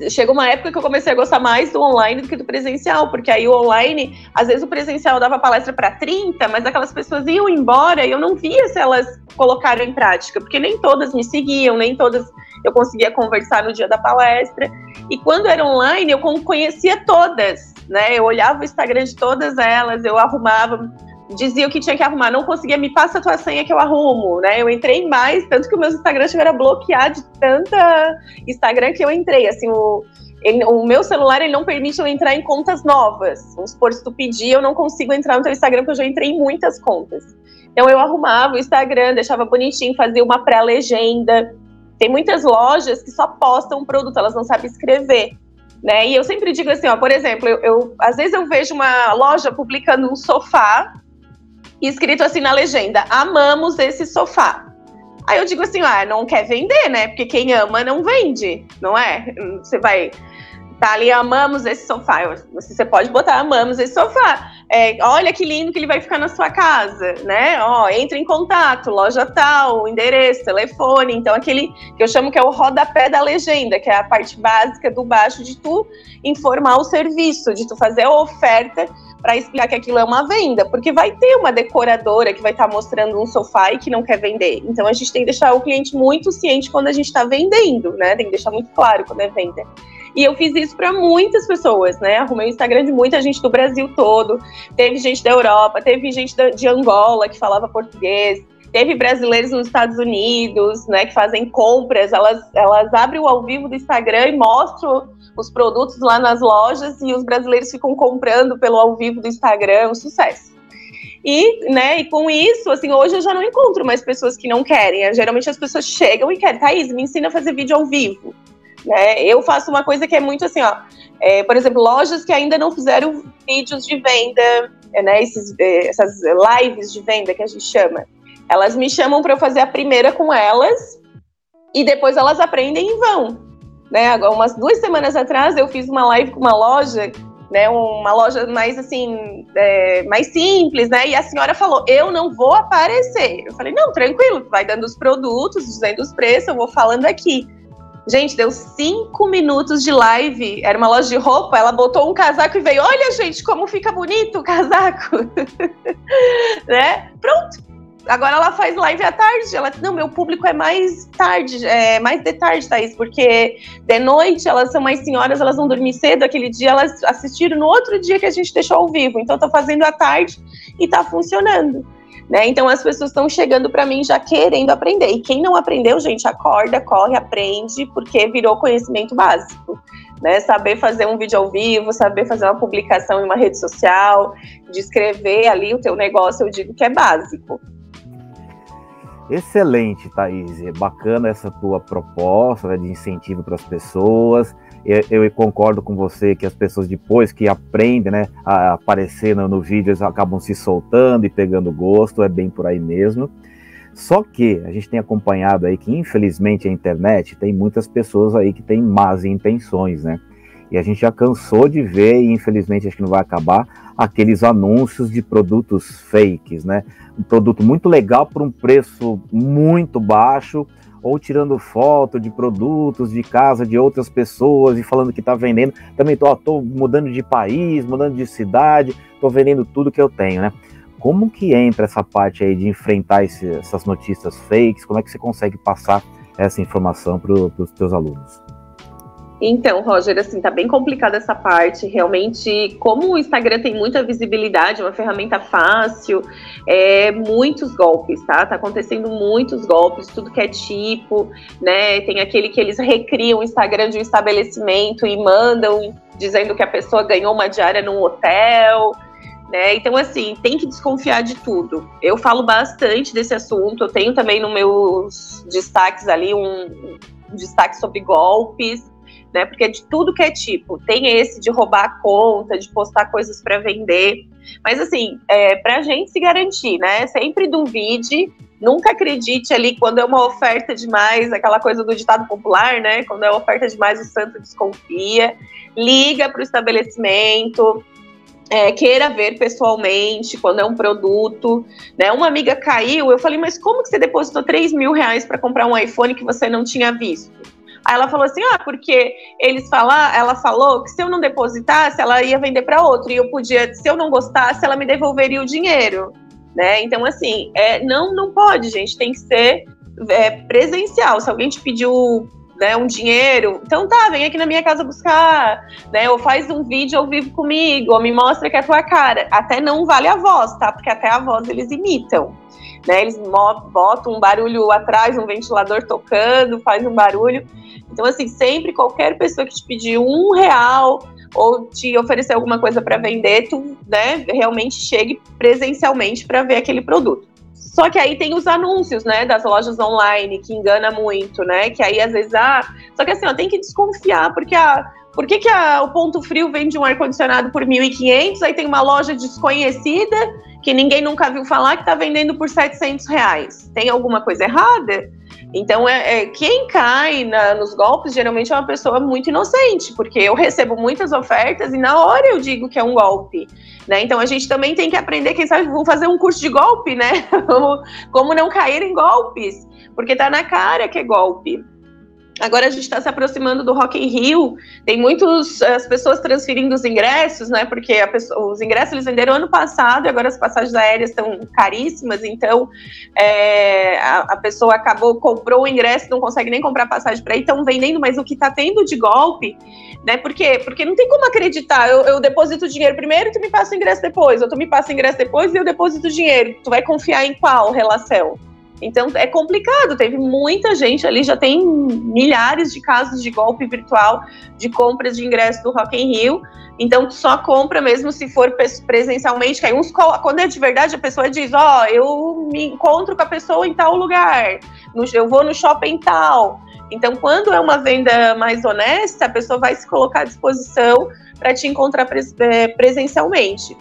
B: Chegou uma época que eu comecei a gostar mais do online do que do presencial, porque aí o online, às vezes o presencial dava palestra para 30, mas aquelas pessoas iam embora e eu não via se elas colocaram em prática, porque nem todas me seguiam, nem todas eu conseguia conversar no dia da palestra. E quando era online, eu conhecia todas, né? Eu olhava o Instagram de todas elas, eu arrumava dizia o que tinha que arrumar, não conseguia, me passa a tua senha que eu arrumo, né? Eu entrei mais, tanto que o meu Instagram chegou a bloquear de tanta Instagram que eu entrei, assim, o, ele, o meu celular ele não permite eu entrar em contas novas. Vamos supor, se tu pedir, eu não consigo entrar no teu Instagram, porque eu já entrei em muitas contas. Então eu arrumava o Instagram, deixava bonitinho, fazia uma pré-legenda. Tem muitas lojas que só postam um produto, elas não sabem escrever. Né? E eu sempre digo assim, ó, por exemplo, eu, eu às vezes eu vejo uma loja publicando um sofá escrito assim na legenda: amamos esse sofá. Aí eu digo assim, ah, não quer vender, né? Porque quem ama não vende, não é? Você vai tá ali, amamos esse sofá. Você pode botar, amamos esse sofá. É, olha que lindo que ele vai ficar na sua casa, né? Ó, entra em contato, loja tal, endereço, telefone. Então, aquele que eu chamo que é o rodapé da legenda, que é a parte básica do baixo de tu informar o serviço, de tu fazer a oferta para explicar que aquilo é uma venda, porque vai ter uma decoradora que vai estar tá mostrando um sofá e que não quer vender. Então a gente tem que deixar o cliente muito ciente quando a gente está vendendo, né? Tem que deixar muito claro quando é venda. E eu fiz isso para muitas pessoas, né? Arrumei o Instagram de muita gente do Brasil todo. Teve gente da Europa, teve gente de Angola que falava português, teve brasileiros nos Estados Unidos, né, que fazem compras, elas, elas abrem o ao vivo do Instagram e mostram os produtos lá nas lojas e os brasileiros ficam comprando pelo ao vivo do Instagram, é um sucesso. E, né, e com isso, assim, hoje eu já não encontro mais pessoas que não querem. Geralmente as pessoas chegam e querem, Thaís, me ensina a fazer vídeo ao vivo. Né? Eu faço uma coisa que é muito assim, ó. É, por exemplo, lojas que ainda não fizeram vídeos de venda, né, esses, é, essas lives de venda que a gente chama. Elas me chamam para eu fazer a primeira com elas e depois elas aprendem e vão. Né? Agora, umas duas semanas atrás eu fiz uma live com uma loja, né, uma loja mais assim, é, mais simples, né? E a senhora falou: eu não vou aparecer. Eu falei, não, tranquilo, vai dando os produtos, dizendo os preços, eu vou falando aqui. Gente, deu cinco minutos de live. Era uma loja de roupa. Ela botou um casaco e veio. Olha, gente, como fica bonito o casaco. <laughs> né? Pronto. Agora ela faz live à tarde. Ela, não, meu público é mais tarde, é mais de tarde, Thaís, porque de noite elas são mais senhoras, elas vão dormir cedo. Aquele dia elas assistiram no outro dia que a gente deixou ao vivo. Então, tô fazendo à tarde e tá funcionando. Né? Então as pessoas estão chegando para mim já querendo aprender. E quem não aprendeu, gente, acorda, corre, aprende, porque virou conhecimento básico. Né? Saber fazer um vídeo ao vivo, saber fazer uma publicação em uma rede social, descrever ali o teu negócio, eu digo que é básico.
C: Excelente, Thaís. É bacana essa tua proposta né, de incentivo para as pessoas. Eu, eu, concordo com você que as pessoas, depois que aprendem né, a aparecer no, no vídeo, acabam se soltando e pegando gosto. É bem por aí mesmo. Só que a gente tem acompanhado aí que, infelizmente, a internet tem muitas pessoas aí que têm más intenções, né? E a gente já cansou de ver, e infelizmente acho que não vai acabar, aqueles anúncios de produtos fakes, né? Um produto muito legal por um preço muito baixo, ou tirando foto de produtos de casa de outras pessoas e falando que está vendendo. Também tô, tô mudando de país, mudando de cidade, tô vendendo tudo que eu tenho, né? Como que entra essa parte aí de enfrentar esse, essas notícias fakes? Como é que você consegue passar essa informação para os teus alunos?
B: Então, Roger, assim, tá bem complicada essa parte. Realmente, como o Instagram tem muita visibilidade, é uma ferramenta fácil, é, muitos golpes, tá? Tá acontecendo muitos golpes, tudo que é tipo, né? Tem aquele que eles recriam o Instagram de um estabelecimento e mandam dizendo que a pessoa ganhou uma diária num hotel. Né? Então, assim, tem que desconfiar de tudo. Eu falo bastante desse assunto, eu tenho também nos meus destaques ali um, um destaque sobre golpes né? Porque é de tudo que é tipo, tem esse de roubar a conta, de postar coisas para vender. Mas assim, é, para a gente se garantir, né? Sempre duvide, nunca acredite ali quando é uma oferta demais, aquela coisa do ditado popular, né? Quando é oferta demais, o santo desconfia. Liga para o estabelecimento, é, queira ver pessoalmente quando é um produto, né? Uma amiga caiu, eu falei, mas como que você depositou 3 mil reais para comprar um iPhone que você não tinha visto? Aí ela falou assim: ah, porque eles falar, ela falou que se eu não depositasse, ela ia vender para outro. E eu podia, se eu não gostasse, ela me devolveria o dinheiro. Né? Então, assim, é, não, não pode, gente. Tem que ser é, presencial. Se alguém te pediu né, um dinheiro, então tá, vem aqui na minha casa buscar, né? Ou faz um vídeo ao vivo comigo, ou me mostra que é a tua cara. Até não vale a voz, tá? Porque até a voz eles imitam. Né, eles botam um barulho atrás, um ventilador tocando, faz um barulho Então, assim, sempre qualquer pessoa que te pedir um real ou te oferecer alguma coisa para vender, tu né, realmente chegue presencialmente para ver aquele produto. Só que aí tem os anúncios, né, das lojas online, que engana muito, né? Que aí às vezes, ah, só que assim, ó, tem que desconfiar, porque a, por que, que a, o Ponto Frio vende um ar-condicionado por 1.500, aí tem uma loja desconhecida, que ninguém nunca viu falar, que está vendendo por 700 reais? Tem alguma coisa errada? Então, é, é quem cai na, nos golpes geralmente é uma pessoa muito inocente, porque eu recebo muitas ofertas e na hora eu digo que é um golpe. Né? Então, a gente também tem que aprender, quem sabe, vou fazer um curso de golpe, né? <laughs> como, como não cair em golpes, porque tá na cara que é golpe. Agora a gente está se aproximando do Rock in Rio, tem muitas as pessoas transferindo os ingressos, né? Porque pessoa, os ingressos eles venderam ano passado e agora as passagens aéreas estão caríssimas, então é, a, a, pessoa acabou, comprou o ingresso, não consegue nem comprar passagem para ir, estão vendendo, mas o que está tendo de golpe, né? Porque, porque não tem como acreditar. Eu, eu deposito o dinheiro primeiro e tu me passa o ingresso depois, ou tu me passa o ingresso depois e eu deposito o dinheiro. Tu vai confiar em qual relação? Então é complicado, teve muita gente ali, já tem milhares de casos de golpe virtual de compras de ingresso do Rock in Rio. Então só compra mesmo se for presencialmente, que aí uns quando é de verdade a pessoa diz, ó, oh, eu me encontro com a pessoa em tal lugar, eu vou no shopping tal. Então quando é uma venda mais honesta, a pessoa vai se colocar à disposição para te encontrar é, presencialmente.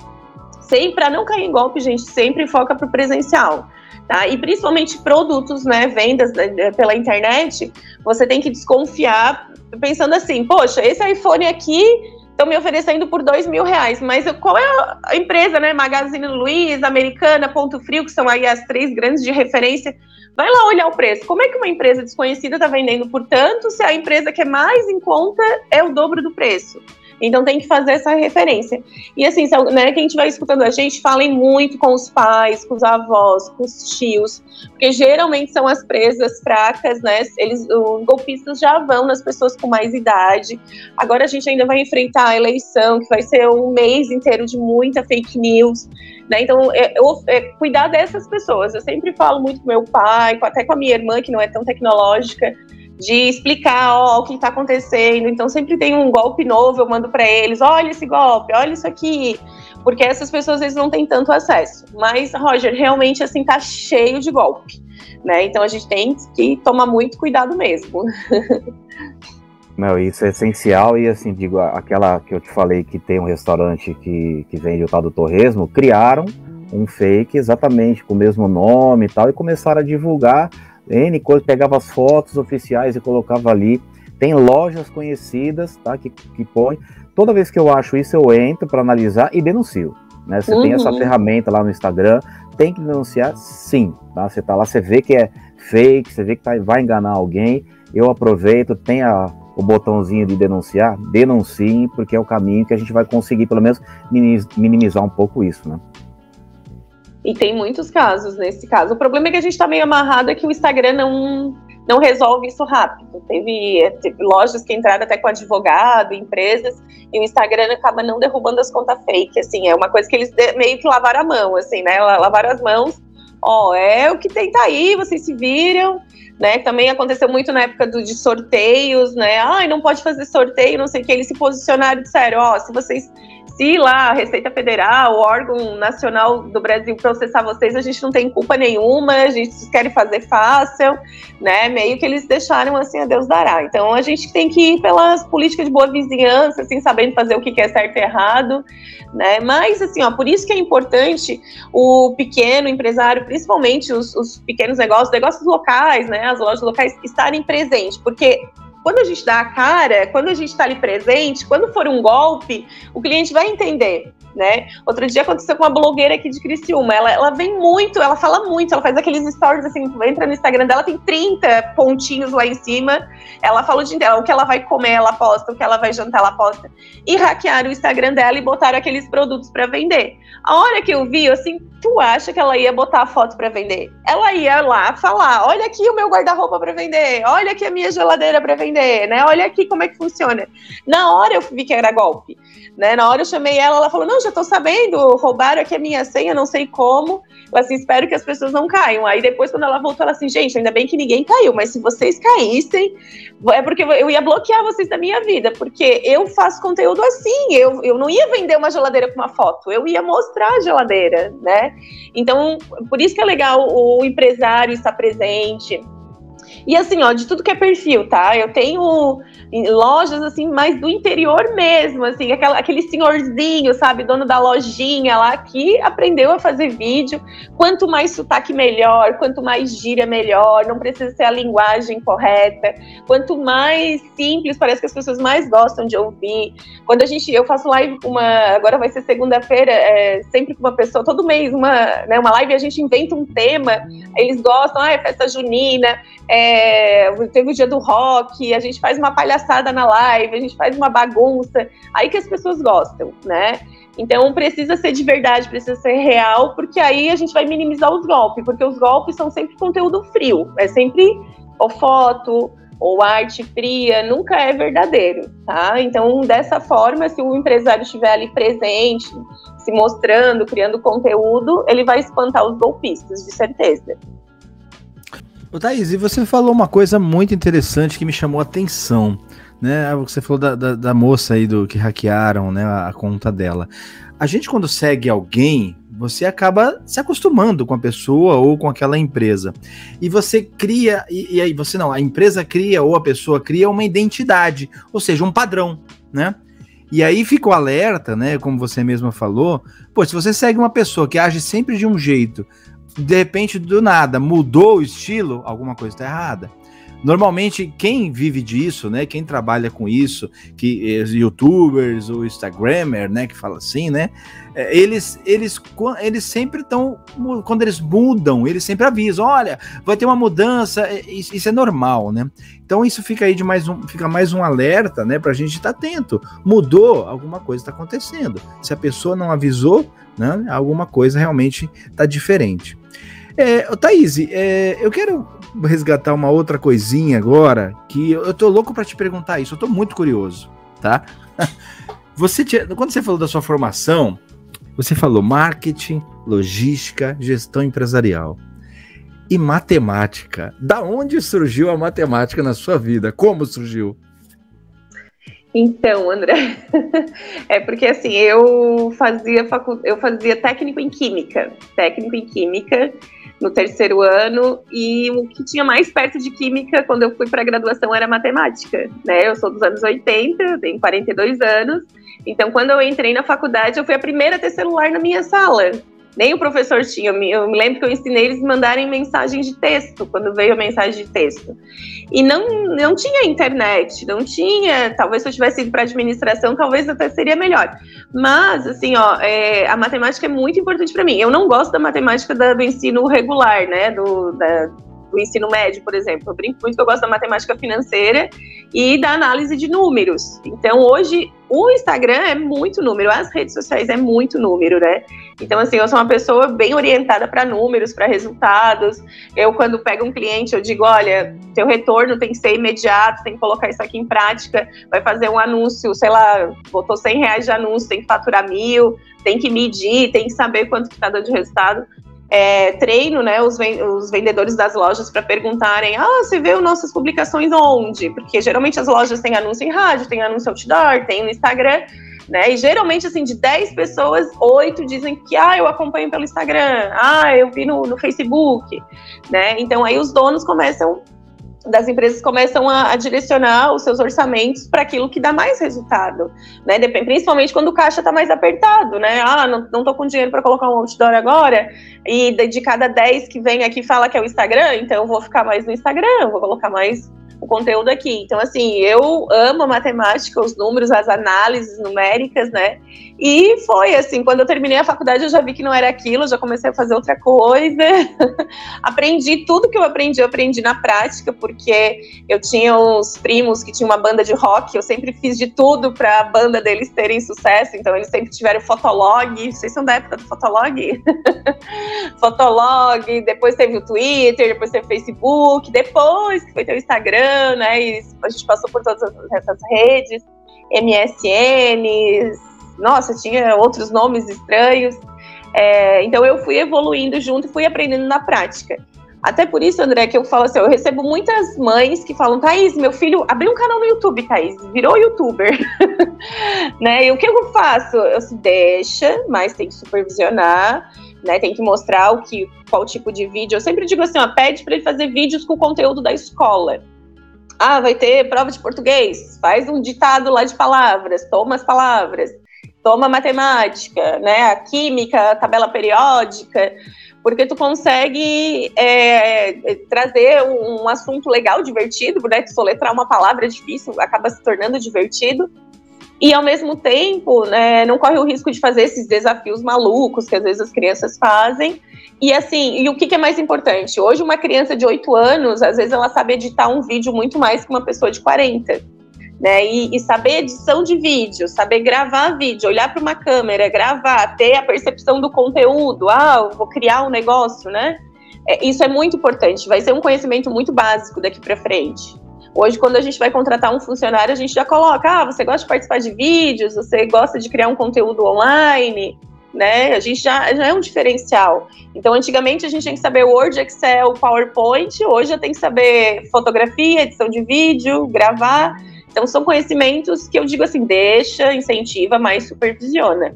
B: Sempre para não cair em golpe, gente, sempre foca pro presencial. Tá? E principalmente produtos, né, vendas né, pela internet, você tem que desconfiar pensando assim, poxa, esse iPhone aqui estão me oferecendo por dois mil reais, mas qual é a empresa, né, Magazine Luiza, Americana, Ponto Frio, que são aí as três grandes de referência, vai lá olhar o preço. Como é que uma empresa desconhecida está vendendo por tanto se a empresa que é mais em conta é o dobro do preço? Então tem que fazer essa referência. E assim, né, quem estiver escutando a gente, falem muito com os pais, com os avós, com os tios, porque geralmente são as presas fracas, né? Eles, os golpistas já vão nas pessoas com mais idade. Agora a gente ainda vai enfrentar a eleição, que vai ser um mês inteiro de muita fake news. Né? Então, é, é, cuidar dessas pessoas. Eu sempre falo muito com meu pai, até com a minha irmã, que não é tão tecnológica de explicar ó, o que está acontecendo. Então sempre tem um golpe novo, eu mando para eles, olha esse golpe, olha isso aqui, porque essas pessoas eles não têm tanto acesso. Mas Roger, realmente assim tá cheio de golpe, né? Então a gente tem que tomar muito cuidado mesmo. <laughs>
C: Meu, isso é essencial e assim, digo, aquela que eu te falei que tem um restaurante que, que vende o tal do torresmo, criaram um fake exatamente com o mesmo nome e tal e começaram a divulgar N coisa, pegava as fotos oficiais e colocava ali. Tem lojas conhecidas, tá? Que, que põe. Toda vez que eu acho isso, eu entro para analisar e denuncio. Né? Você uhum. tem essa uhum. ferramenta lá no Instagram, tem que denunciar sim. Tá? Você tá lá, você vê que é fake, você vê que tá, vai enganar alguém. Eu aproveito, tem a, o botãozinho de denunciar, denuncie, porque é o caminho que a gente vai conseguir, pelo menos, minimizar um pouco isso, né?
B: E tem muitos casos nesse caso. O problema é que a gente está meio amarrado é que o Instagram não, não resolve isso rápido. Teve, teve, lojas que entraram até com advogado, empresas, e o Instagram acaba não derrubando as contas fake. Assim, é uma coisa que eles meio que lavaram a mão, assim, né? Lavaram as mãos. Ó, é o que tem tá aí, vocês se viram. Né, também aconteceu muito na época do, de sorteios, né? Ai, não pode fazer sorteio, não sei o que. Eles se posicionaram e disseram: Ó, se vocês se lá a Receita Federal, o órgão nacional do Brasil processar vocês, a gente não tem culpa nenhuma, a gente quer fazer fácil, né? Meio que eles deixaram assim a Deus dará. Então a gente tem que ir pelas políticas de boa vizinhança, assim, sabendo fazer o que é certo e errado, né? Mas assim, ó, por isso que é importante o pequeno empresário, principalmente os, os pequenos negócios, negócios locais, né? As lojas locais estarem presentes, porque quando a gente dá a cara, quando a gente está ali presente, quando for um golpe, o cliente vai entender né? Outro dia aconteceu com uma blogueira aqui de Criciúma. Ela, ela vem muito, ela fala muito, ela faz aqueles stories assim, entra no Instagram dela, tem 30 pontinhos lá em cima. Ela fala o dia inteiro, o que ela vai comer, ela posta, o que ela vai jantar, ela posta. E hackearam o Instagram dela e botaram aqueles produtos para vender. A hora que eu vi, assim, tu acha que ela ia botar a foto para vender? Ela ia lá falar: olha aqui o meu guarda-roupa para vender, olha aqui a minha geladeira para vender, né? Olha aqui como é que funciona. Na hora eu vi que era golpe né? Na hora eu chamei ela, ela falou: Não, já tô sabendo, roubaram aqui a minha senha, não sei como. Eu assim, espero que as pessoas não caiam. Aí depois, quando ela voltou, ela assim: Gente, ainda bem que ninguém caiu, mas se vocês caíssem, é porque eu ia bloquear vocês da minha vida, porque eu faço conteúdo assim. Eu, eu não ia vender uma geladeira com uma foto, eu ia mostrar a geladeira, né? Então, por isso que é legal o empresário estar presente e assim, ó, de tudo que é perfil, tá? Eu tenho lojas assim, mais do interior mesmo, assim, aquela, aquele senhorzinho, sabe, dono da lojinha lá que aprendeu a fazer vídeo. Quanto mais sotaque melhor, quanto mais gíria melhor, não precisa ser a linguagem correta. Quanto mais simples, parece que as pessoas mais gostam de ouvir. Quando a gente, eu faço live uma, agora vai ser segunda-feira, é, sempre com uma pessoa, todo mês uma, né, uma live a gente inventa um tema, eles gostam, ah, é festa junina, é, teve o dia do rock, a gente faz uma palhaçada na live, a gente faz uma bagunça, aí que as pessoas gostam, né? Então precisa ser de verdade, precisa ser real, porque aí a gente vai minimizar os golpes, porque os golpes são sempre conteúdo frio, é sempre ou foto ou arte fria, nunca é verdadeiro, tá? Então dessa forma, se o empresário estiver ali presente, se mostrando, criando conteúdo, ele vai espantar os golpistas, de certeza.
A: Ô, Thaís, e você falou uma coisa muito interessante que me chamou a atenção, né? Você falou da, da, da moça aí do que hackearam, né, a, a conta dela. A gente quando segue alguém, você acaba se acostumando com a pessoa ou com aquela empresa. E você cria, e, e, aí você não, a empresa cria ou a pessoa cria uma identidade, ou seja, um padrão, né? E aí fica o alerta, né? Como você mesma falou, pô, se você segue uma pessoa que age sempre de um jeito, de repente, do nada, mudou o estilo, alguma coisa está errada. Normalmente, quem vive disso, né? Quem trabalha com isso, que os youtubers, o Instagrammer, né? Que fala assim, né? É, eles, eles, eles sempre estão, quando eles mudam, eles sempre avisam, olha, vai ter uma mudança, é, isso é normal, né? Então isso fica aí de mais um, fica mais um alerta, né? A gente estar tá atento. Mudou, alguma coisa está acontecendo. Se a pessoa não avisou, né? Alguma coisa realmente está diferente. É, Thaís, é, eu quero resgatar uma outra coisinha agora, que eu, eu tô louco para te perguntar isso, eu tô muito curioso, tá? <laughs> Você tinha, quando você falou da sua formação, você falou marketing, logística, gestão empresarial e matemática. Da onde surgiu a matemática na sua vida? Como surgiu?
B: Então, André, <laughs> é porque assim, eu fazia facu... eu fazia técnico em química, técnico em química, no terceiro ano, e o que tinha mais perto de química quando eu fui para a graduação era matemática, né? Eu sou dos anos 80, tenho 42 anos, então quando eu entrei na faculdade, eu fui a primeira a ter celular na minha sala. Nem o professor tinha. Eu me lembro que eu ensinei eles mandarem mensagem de texto, quando veio a mensagem de texto. E não, não tinha internet, não tinha. Talvez se eu tivesse ido para administração, talvez até seria melhor. Mas, assim, ó, é, a matemática é muito importante para mim. Eu não gosto da matemática da, do ensino regular, né? Do, da, do ensino médio, por exemplo. Eu brinco muito que eu gosto da matemática financeira e da análise de números. Então, hoje, o Instagram é muito número, as redes sociais é muito número, né? Então, assim, eu sou uma pessoa bem orientada para números, para resultados. Eu, quando pego um cliente, eu digo: olha, teu retorno tem que ser imediato, tem que colocar isso aqui em prática, vai fazer um anúncio, sei lá, botou 100 reais de anúncio, tem que faturar mil, tem que medir, tem que saber quanto que está dando de resultado é, treino né, os, os, vendedores das lojas para perguntarem: ah, você vê nossas publicações onde? Porque geralmente as lojas têm anúncio em rádio, tem anúncio outdoor, tem no Instagram. Né? E geralmente, assim, de 10 pessoas, 8 dizem que ah, eu acompanho pelo Instagram, ah, eu vi no, no Facebook, né? Então aí os donos começam das empresas começam a, a direcionar os seus orçamentos para aquilo que dá mais resultado, né? Principalmente quando o caixa está mais apertado, né? Ah, não, não tô com dinheiro para colocar um outdoor agora, e de, de cada 10 que vem aqui fala que é o Instagram, então eu vou ficar mais no Instagram, vou colocar mais o conteúdo aqui. Então, assim, eu amo a matemática, os números, as análises numéricas, né? E foi assim, quando eu terminei a faculdade, eu já vi que não era aquilo, já comecei a fazer outra coisa. <laughs> aprendi tudo que eu aprendi, eu aprendi na prática, porque eu tinha uns primos que tinham uma banda de rock, eu sempre fiz de tudo para a banda deles terem sucesso, então eles sempre tiveram fotolog, vocês são da época do fotolog? <laughs> fotolog, depois teve o Twitter, depois teve o Facebook, depois que foi ter o Instagram, né? E a gente passou por todas essas redes, MSNs, nossa, tinha outros nomes estranhos. É, então eu fui evoluindo junto e fui aprendendo na prática. Até por isso, André, que eu falo assim, eu recebo muitas mães que falam, Thaís, meu filho abriu um canal no YouTube, Thaís, virou youtuber. <laughs> né? E o que eu faço? Eu se deixa, mas tem que supervisionar, né? Tem que mostrar o que, qual tipo de vídeo. Eu sempre digo assim, ó, pede para ele fazer vídeos com o conteúdo da escola. Ah, vai ter prova de português, faz um ditado lá de palavras, toma as palavras, toma matemática, né? A química, a tabela periódica porque tu consegue é, trazer um, assunto legal, divertido, né? Que soletrar uma palavra difícil acaba se tornando divertido. E ao mesmo tempo, né, não corre o risco de fazer esses desafios malucos que às vezes as crianças fazem. E assim, e o que, que é mais importante? Hoje, uma criança de 8 anos, às vezes ela sabe editar um vídeo muito mais que uma pessoa de 40 né? E, e, saber edição de vídeo, saber gravar vídeo, olhar para uma câmera, gravar, ter a percepção do conteúdo, ah, vou criar um negócio, né? É, isso é muito importante, vai ser um conhecimento muito básico daqui para frente. Hoje, quando a gente vai contratar um funcionário, a gente já coloca, ah, você gosta de participar de vídeos, você gosta de criar um conteúdo online, né? A gente já, já é um diferencial. Então, antigamente a gente tinha que saber Word, Excel, PowerPoint, hoje já tem que saber fotografia, edição de vídeo, gravar. Então, são conhecimentos que eu digo assim: deixa, incentiva, mas supervisiona.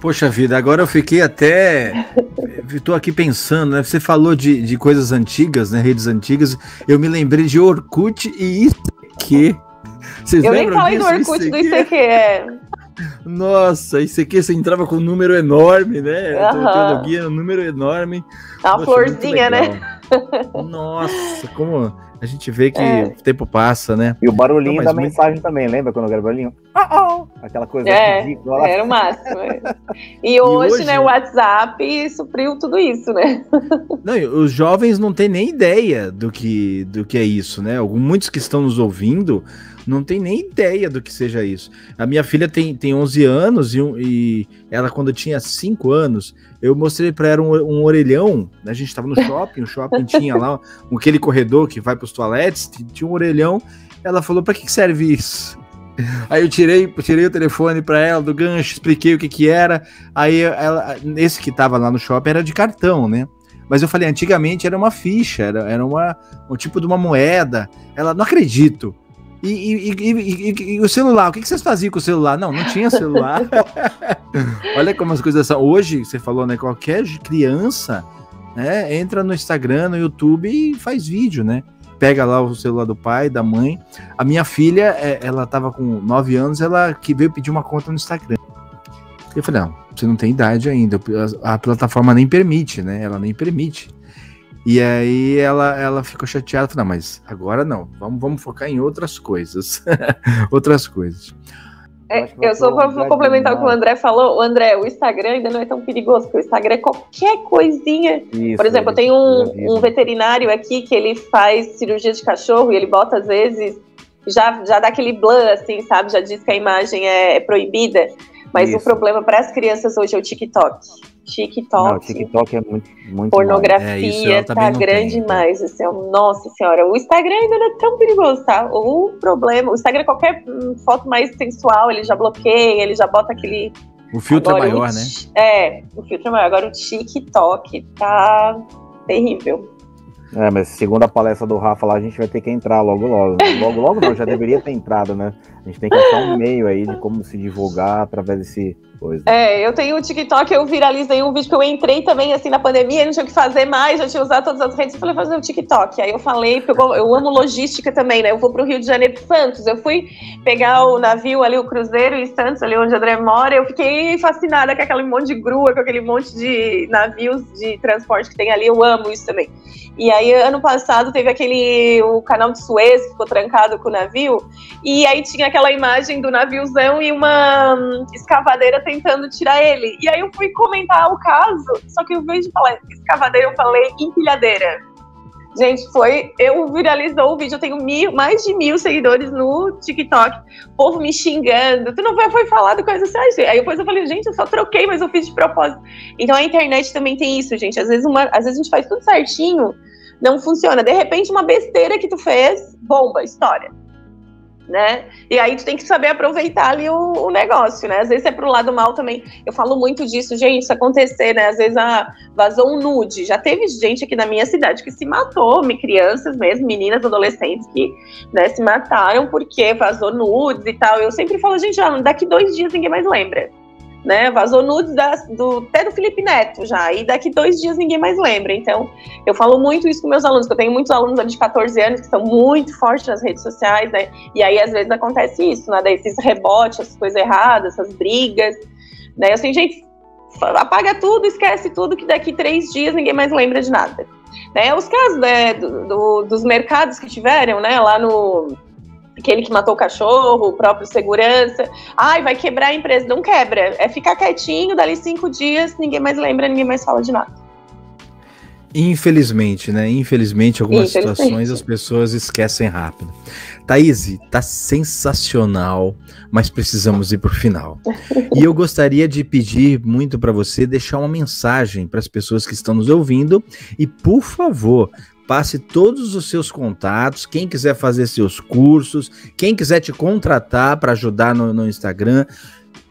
A: Poxa vida, agora eu fiquei até. Estou aqui pensando, né? Você falou de, de coisas antigas, né? Redes antigas. Eu me lembrei de Orkut e ICQ.
B: Vocês eu nem falei disso? do Orkut e do ICQ, é.
A: Nossa, ICQ você entrava com um número enorme, né? Uhum. Teologia, um número enorme.
B: Uma Poxa, florzinha, né?
A: Nossa, como a gente vê que é. o tempo passa, né?
C: E o barulhinho da muito... mensagem também, lembra quando era o barulhinho? Oh, oh! Aquela coisa
B: é, ridícula. Era o máximo. É. E, <laughs> hoje, e hoje, né, o WhatsApp supriu tudo isso, né? <laughs>
A: Não, os jovens não têm nem ideia do que, do que é isso, né? Muitos que estão nos ouvindo não tem nem ideia do que seja isso. A minha filha tem, tem 11 anos e, e ela, quando tinha 5 anos, eu mostrei para ela um, um, orelhão. Né? A gente estava no <laughs> shopping, o shopping tinha lá um, aquele corredor que vai para os toaletes, tinha um orelhão. Ela falou: para que serve isso? <laughs> Aí eu tirei, tirei o telefone para ela do gancho, expliquei o que que era. Aí ela, esse que tava lá no shopping era de cartão, né? Mas eu falei, antigamente era uma ficha, era, era uma, um tipo de uma moeda. Ela, não acredito. E, e, e, e, o celular, o que, vocês faziam com o celular? Não, não tinha celular. <laughs> Olha como as coisas são. Hoje, você falou, né? Qualquer criança né, entra no Instagram, no YouTube e faz vídeo, né? Pega lá o celular do pai, da mãe. A minha filha, é, ela tava com 9 anos, ela que veio pedir uma conta no Instagram. Eu falei, não, você não tem idade ainda. A, a plataforma nem permite, né? Ela nem permite. E aí ela, ela ficou chateada, falou, não, mas agora não, vamos, vamos focar em outras coisas. <laughs> outras coisas.
B: É, eu só vou complementar o que o André falou. O André, o Instagram ainda não é tão perigoso, porque o Instagram é qualquer coisinha. Isso, Por exemplo, eu tenho um, um, veterinário aqui que ele faz cirurgia de cachorro e ele bota, às vezes, já, já dá aquele blur, assim, sabe? Já diz que a imagem é, é proibida. Mas Isso. o problema para as crianças hoje é o TikTok. TikTok. Não,
C: TikTok é muito, muito
B: Pornografia é, tá grande tem, demais. Assim, nossa senhora, o Instagram ainda não é tão perigoso, tá? O problema, o Instagram, qualquer foto mais sensual, ele já bloqueia, ele já bota aquele.
A: O filtro é Agora, é maior,
B: o,
A: né?
B: É, o filtro é maior. Agora o TikTok tá terrível.
C: É, mas segundo a palestra do Rafa lá, a gente vai ter que entrar logo logo. Logo logo não, já deveria ter entrado, né? A gente tem que achar um meio aí de como se divulgar através desse coisa.
B: É, eu tenho o TikTok, eu viralizei um vídeo que eu entrei também assim na pandemia, não tinha o que fazer mais, já tinha usado todas as redes, falei, fazer o TikTok. Aí eu falei, eu, amo logística também, né? Eu vou pro Rio de Janeiro Santos. Eu fui pegar o navio ali, o cruzeiro em Santos, ali onde o André mora, eu fiquei fascinada com aquele monte de grua, com aquele monte de navios de transporte que tem ali. Eu amo isso também. E aí, ano passado, teve aquele o canal de Suez que ficou trancado com o navio, e aí tinha aquela imagem do naviozão e uma hum, escavadeira tentando tirar ele. E aí eu fui comentar o caso, só que invés de falar escavadeira, eu falei empilhadeira. Gente, foi. Eu viralizou o vídeo, eu tenho mil, mais de mil seguidores no TikTok. Povo me xingando. Tu não foi, foi falar do coisa assim? Aí depois eu falei, gente, eu só troquei, mas eu fiz de propósito. Então a internet também tem isso, gente. Às vezes, uma, às vezes a gente faz tudo certinho, não funciona. De repente, uma besteira que tu fez, bomba, história. Né? E aí tu tem que saber aproveitar ali o, o negócio, né? Às vezes é pro lado mal também. Eu falo muito disso, gente, isso acontecer, né? Às vezes ah, vazou um nude. Já teve gente aqui na minha cidade que se matou, crianças mesmo, meninas, adolescentes que né, se mataram porque vazou nudes e tal. Eu sempre falo, gente, ah, daqui dois dias ninguém mais lembra né? Vazou nudes da, do, até do Felipe Neto já, e daqui dois dias ninguém mais lembra. Então, eu falo muito isso com meus alunos, eu tenho muitos alunos de 14 anos que são muito fortes nas redes sociais, né? E aí, às vezes, acontece isso, né? Esses rebotes, essas coisas erradas, essas brigas, né? Assim, gente, apaga tudo, esquece tudo, que daqui três dias ninguém mais lembra de nada. Né? Os casos né, do, do, dos mercados que tiveram, né, lá no aquele que matou o cachorro, o próprio segurança. Ai, vai quebrar a empresa. Não quebra. É ficar quietinho, dali cinco dias, ninguém mais lembra, ninguém mais fala de nada.
A: Infelizmente, né? Infelizmente, algumas Infelizmente. situações as pessoas esquecem rápido. Thaís, tá sensacional, mas precisamos ir pro final. e eu gostaria de pedir muito para você deixar uma mensagem para as pessoas que estão nos ouvindo e, por favor, passe todos os seus contatos, quem quiser fazer seus cursos, quem quiser te contratar para ajudar no, no, Instagram,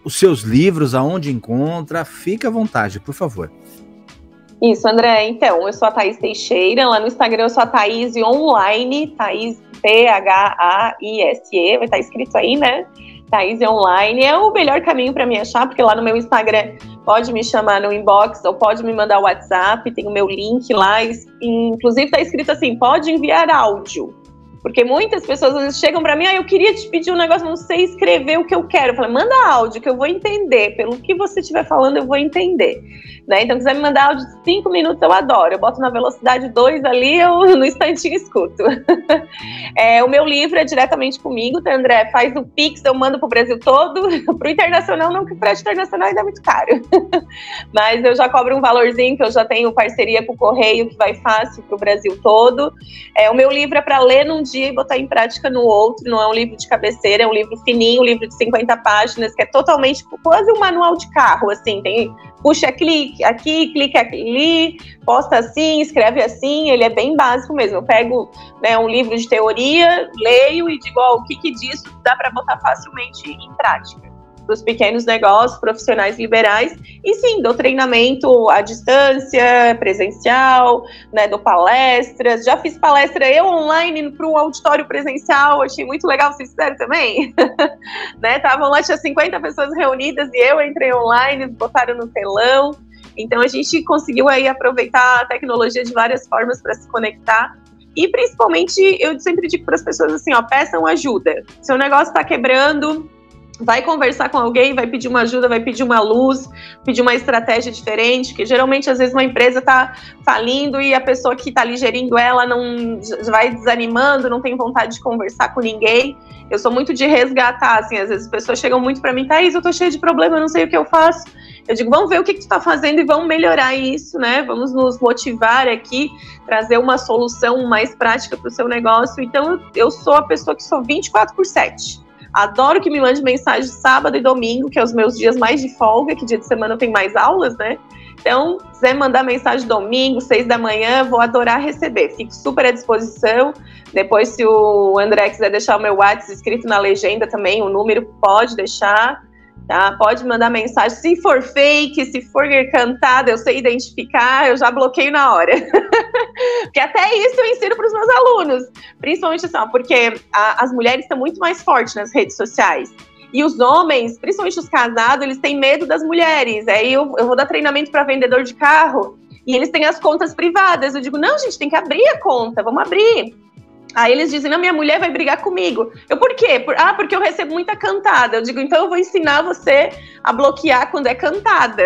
A: os seus livros, aonde encontra, fica à vontade, por favor.
B: Isso, André. Então, eu sou a Thaís Teixeira, lá no Instagram eu sou a Thaís Online, Thaís T-H-A-I-S-E, vai estar escrito aí, né? Thaís Online é o melhor caminho para me achar, porque lá no meu Instagram pode me chamar no inbox ou pode me mandar WhatsApp, tem o meu link lá, inclusive está escrito assim, pode enviar áudio. Porque muitas pessoas às vezes chegam para mim, ah, eu queria te pedir um negócio, não sei escrever o que eu quero. Eu falei, manda áudio que eu vou entender. Pelo que você estiver falando, eu vou entender. Né? Então, quiser me mandar áudio de 5 minutos, eu adoro. Eu boto na velocidade 2 ali, eu <laughs> no instantinho escuto. <laughs> é, o meu livro é diretamente comigo, tá, André? Faz o Pix, eu mando pro Brasil todo. <laughs> pro internacional, não, que o frete internacional ainda é muito caro. Mas eu já cobro um valorzinho, que eu já tenho parceria com o Correio, que vai fácil pro Brasil todo. É, o meu livro é para ler num dia dia e botar em prática no outro. Não é um livro de cabeceira, é um livro fininho, um livro de 50 páginas, que é totalmente quase um manual de carro, assim, tem puxa clique aqui, clique ali, posta assim, escreve assim, ele é bem básico mesmo. Eu pego né, um livro de teoria, leio e digo, oh, o que, que disso dá para botar facilmente em prática para os pequenos negócios, profissionais liberais, e sim, dou treinamento à distância, presencial, né, dou palestras, já fiz palestra eu online para um auditório presencial, achei muito legal, vocês fizeram também? <laughs> né, lá, tinha 50 pessoas reunidas e eu entrei online, botaram no telão, então a gente conseguiu aí aproveitar a tecnologia de várias formas para se conectar e principalmente, eu sempre digo para as pessoas assim, ó, peçam ajuda. Seu negócio está quebrando, vai conversar com alguém, vai pedir uma ajuda, vai pedir uma luz, pedir uma estratégia diferente, que geralmente às vezes uma empresa está falindo e a pessoa que está ali gerindo ela não vai desanimando, não tem vontade de conversar com ninguém. Eu sou muito de resgatar, assim, às vezes as pessoas chegam muito para mim, Thaís, eu tô cheia de problema, eu não sei o que eu faço. Eu digo, vamos ver o que, que tu está fazendo e vamos melhorar isso, né? Vamos nos motivar aqui, trazer uma solução mais prática para o seu negócio. Então, eu sou a pessoa que sou 24 por 7 Adoro que me mande mensagem sábado e domingo, que é os meus dias mais de folga, que dia de semana tem mais aulas, né? Então, se quiser mandar mensagem domingo, seis da manhã, vou adorar receber. Fico super à disposição. Depois, se o André quiser deixar o meu WhatsApp escrito na legenda também, o número pode deixar. Tá? Pode mandar mensagem. Se for fake, se for cantada, eu sei identificar, eu já bloqueio na hora. <laughs> porque até isso eu ensino para os meus alunos. Principalmente assim, porque a, as mulheres estão muito mais fortes nas redes sociais. E os homens, principalmente os casados, eles têm medo das mulheres. Aí eu, eu vou dar treinamento para vendedor de carro e eles têm as contas privadas. Eu digo, não, gente, tem que abrir a conta, vamos abrir. Aí eles dizem, não, minha mulher vai brigar comigo. Eu, por quê? Por, ah, porque eu recebo muita cantada. Eu digo, então eu vou ensinar você a bloquear quando é cantada.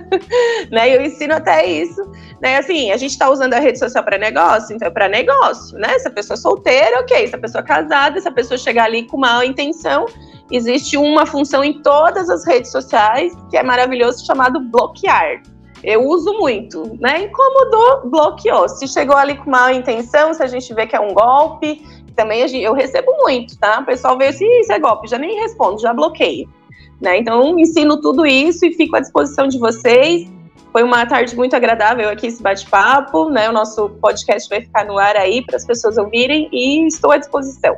B: <laughs> né? Eu ensino até isso. Né? Assim, a gente está usando a rede social para negócio, então é para negócio, né? Se a pessoa é solteira, ok. Se a pessoa é casada, se a pessoa chegar ali com má intenção, existe uma função em todas as redes sociais que é maravilhoso, chamado bloquear. Eu uso muito, né? Incomodou, bloqueou. Se chegou ali com má intenção, se a gente vê que é um golpe, também eu recebo muito, tá? O pessoal vê assim, isso é golpe, já nem respondo, já bloqueio. Né? Então, ensino tudo isso e fico à disposição de vocês. Foi uma tarde muito agradável aqui esse bate-papo, né? O nosso podcast vai ficar no ar aí para as pessoas ouvirem e estou à disposição.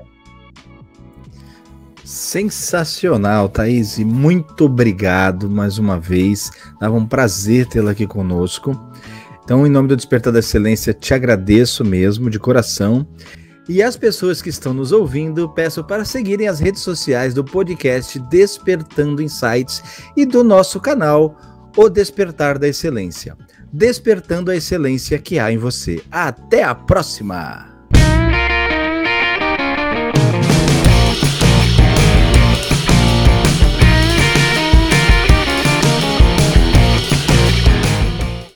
A: Sensacional, Thaís. Muito obrigado mais uma vez. Dava um prazer tê-la aqui conosco. Então, em nome do Despertar da Excelência, te agradeço mesmo, de coração. E as pessoas que estão nos ouvindo, peço para seguirem as redes sociais do podcast Despertando Insights e do nosso canal O Despertar da Excelência. Despertando a excelência que há em você. Até a próxima!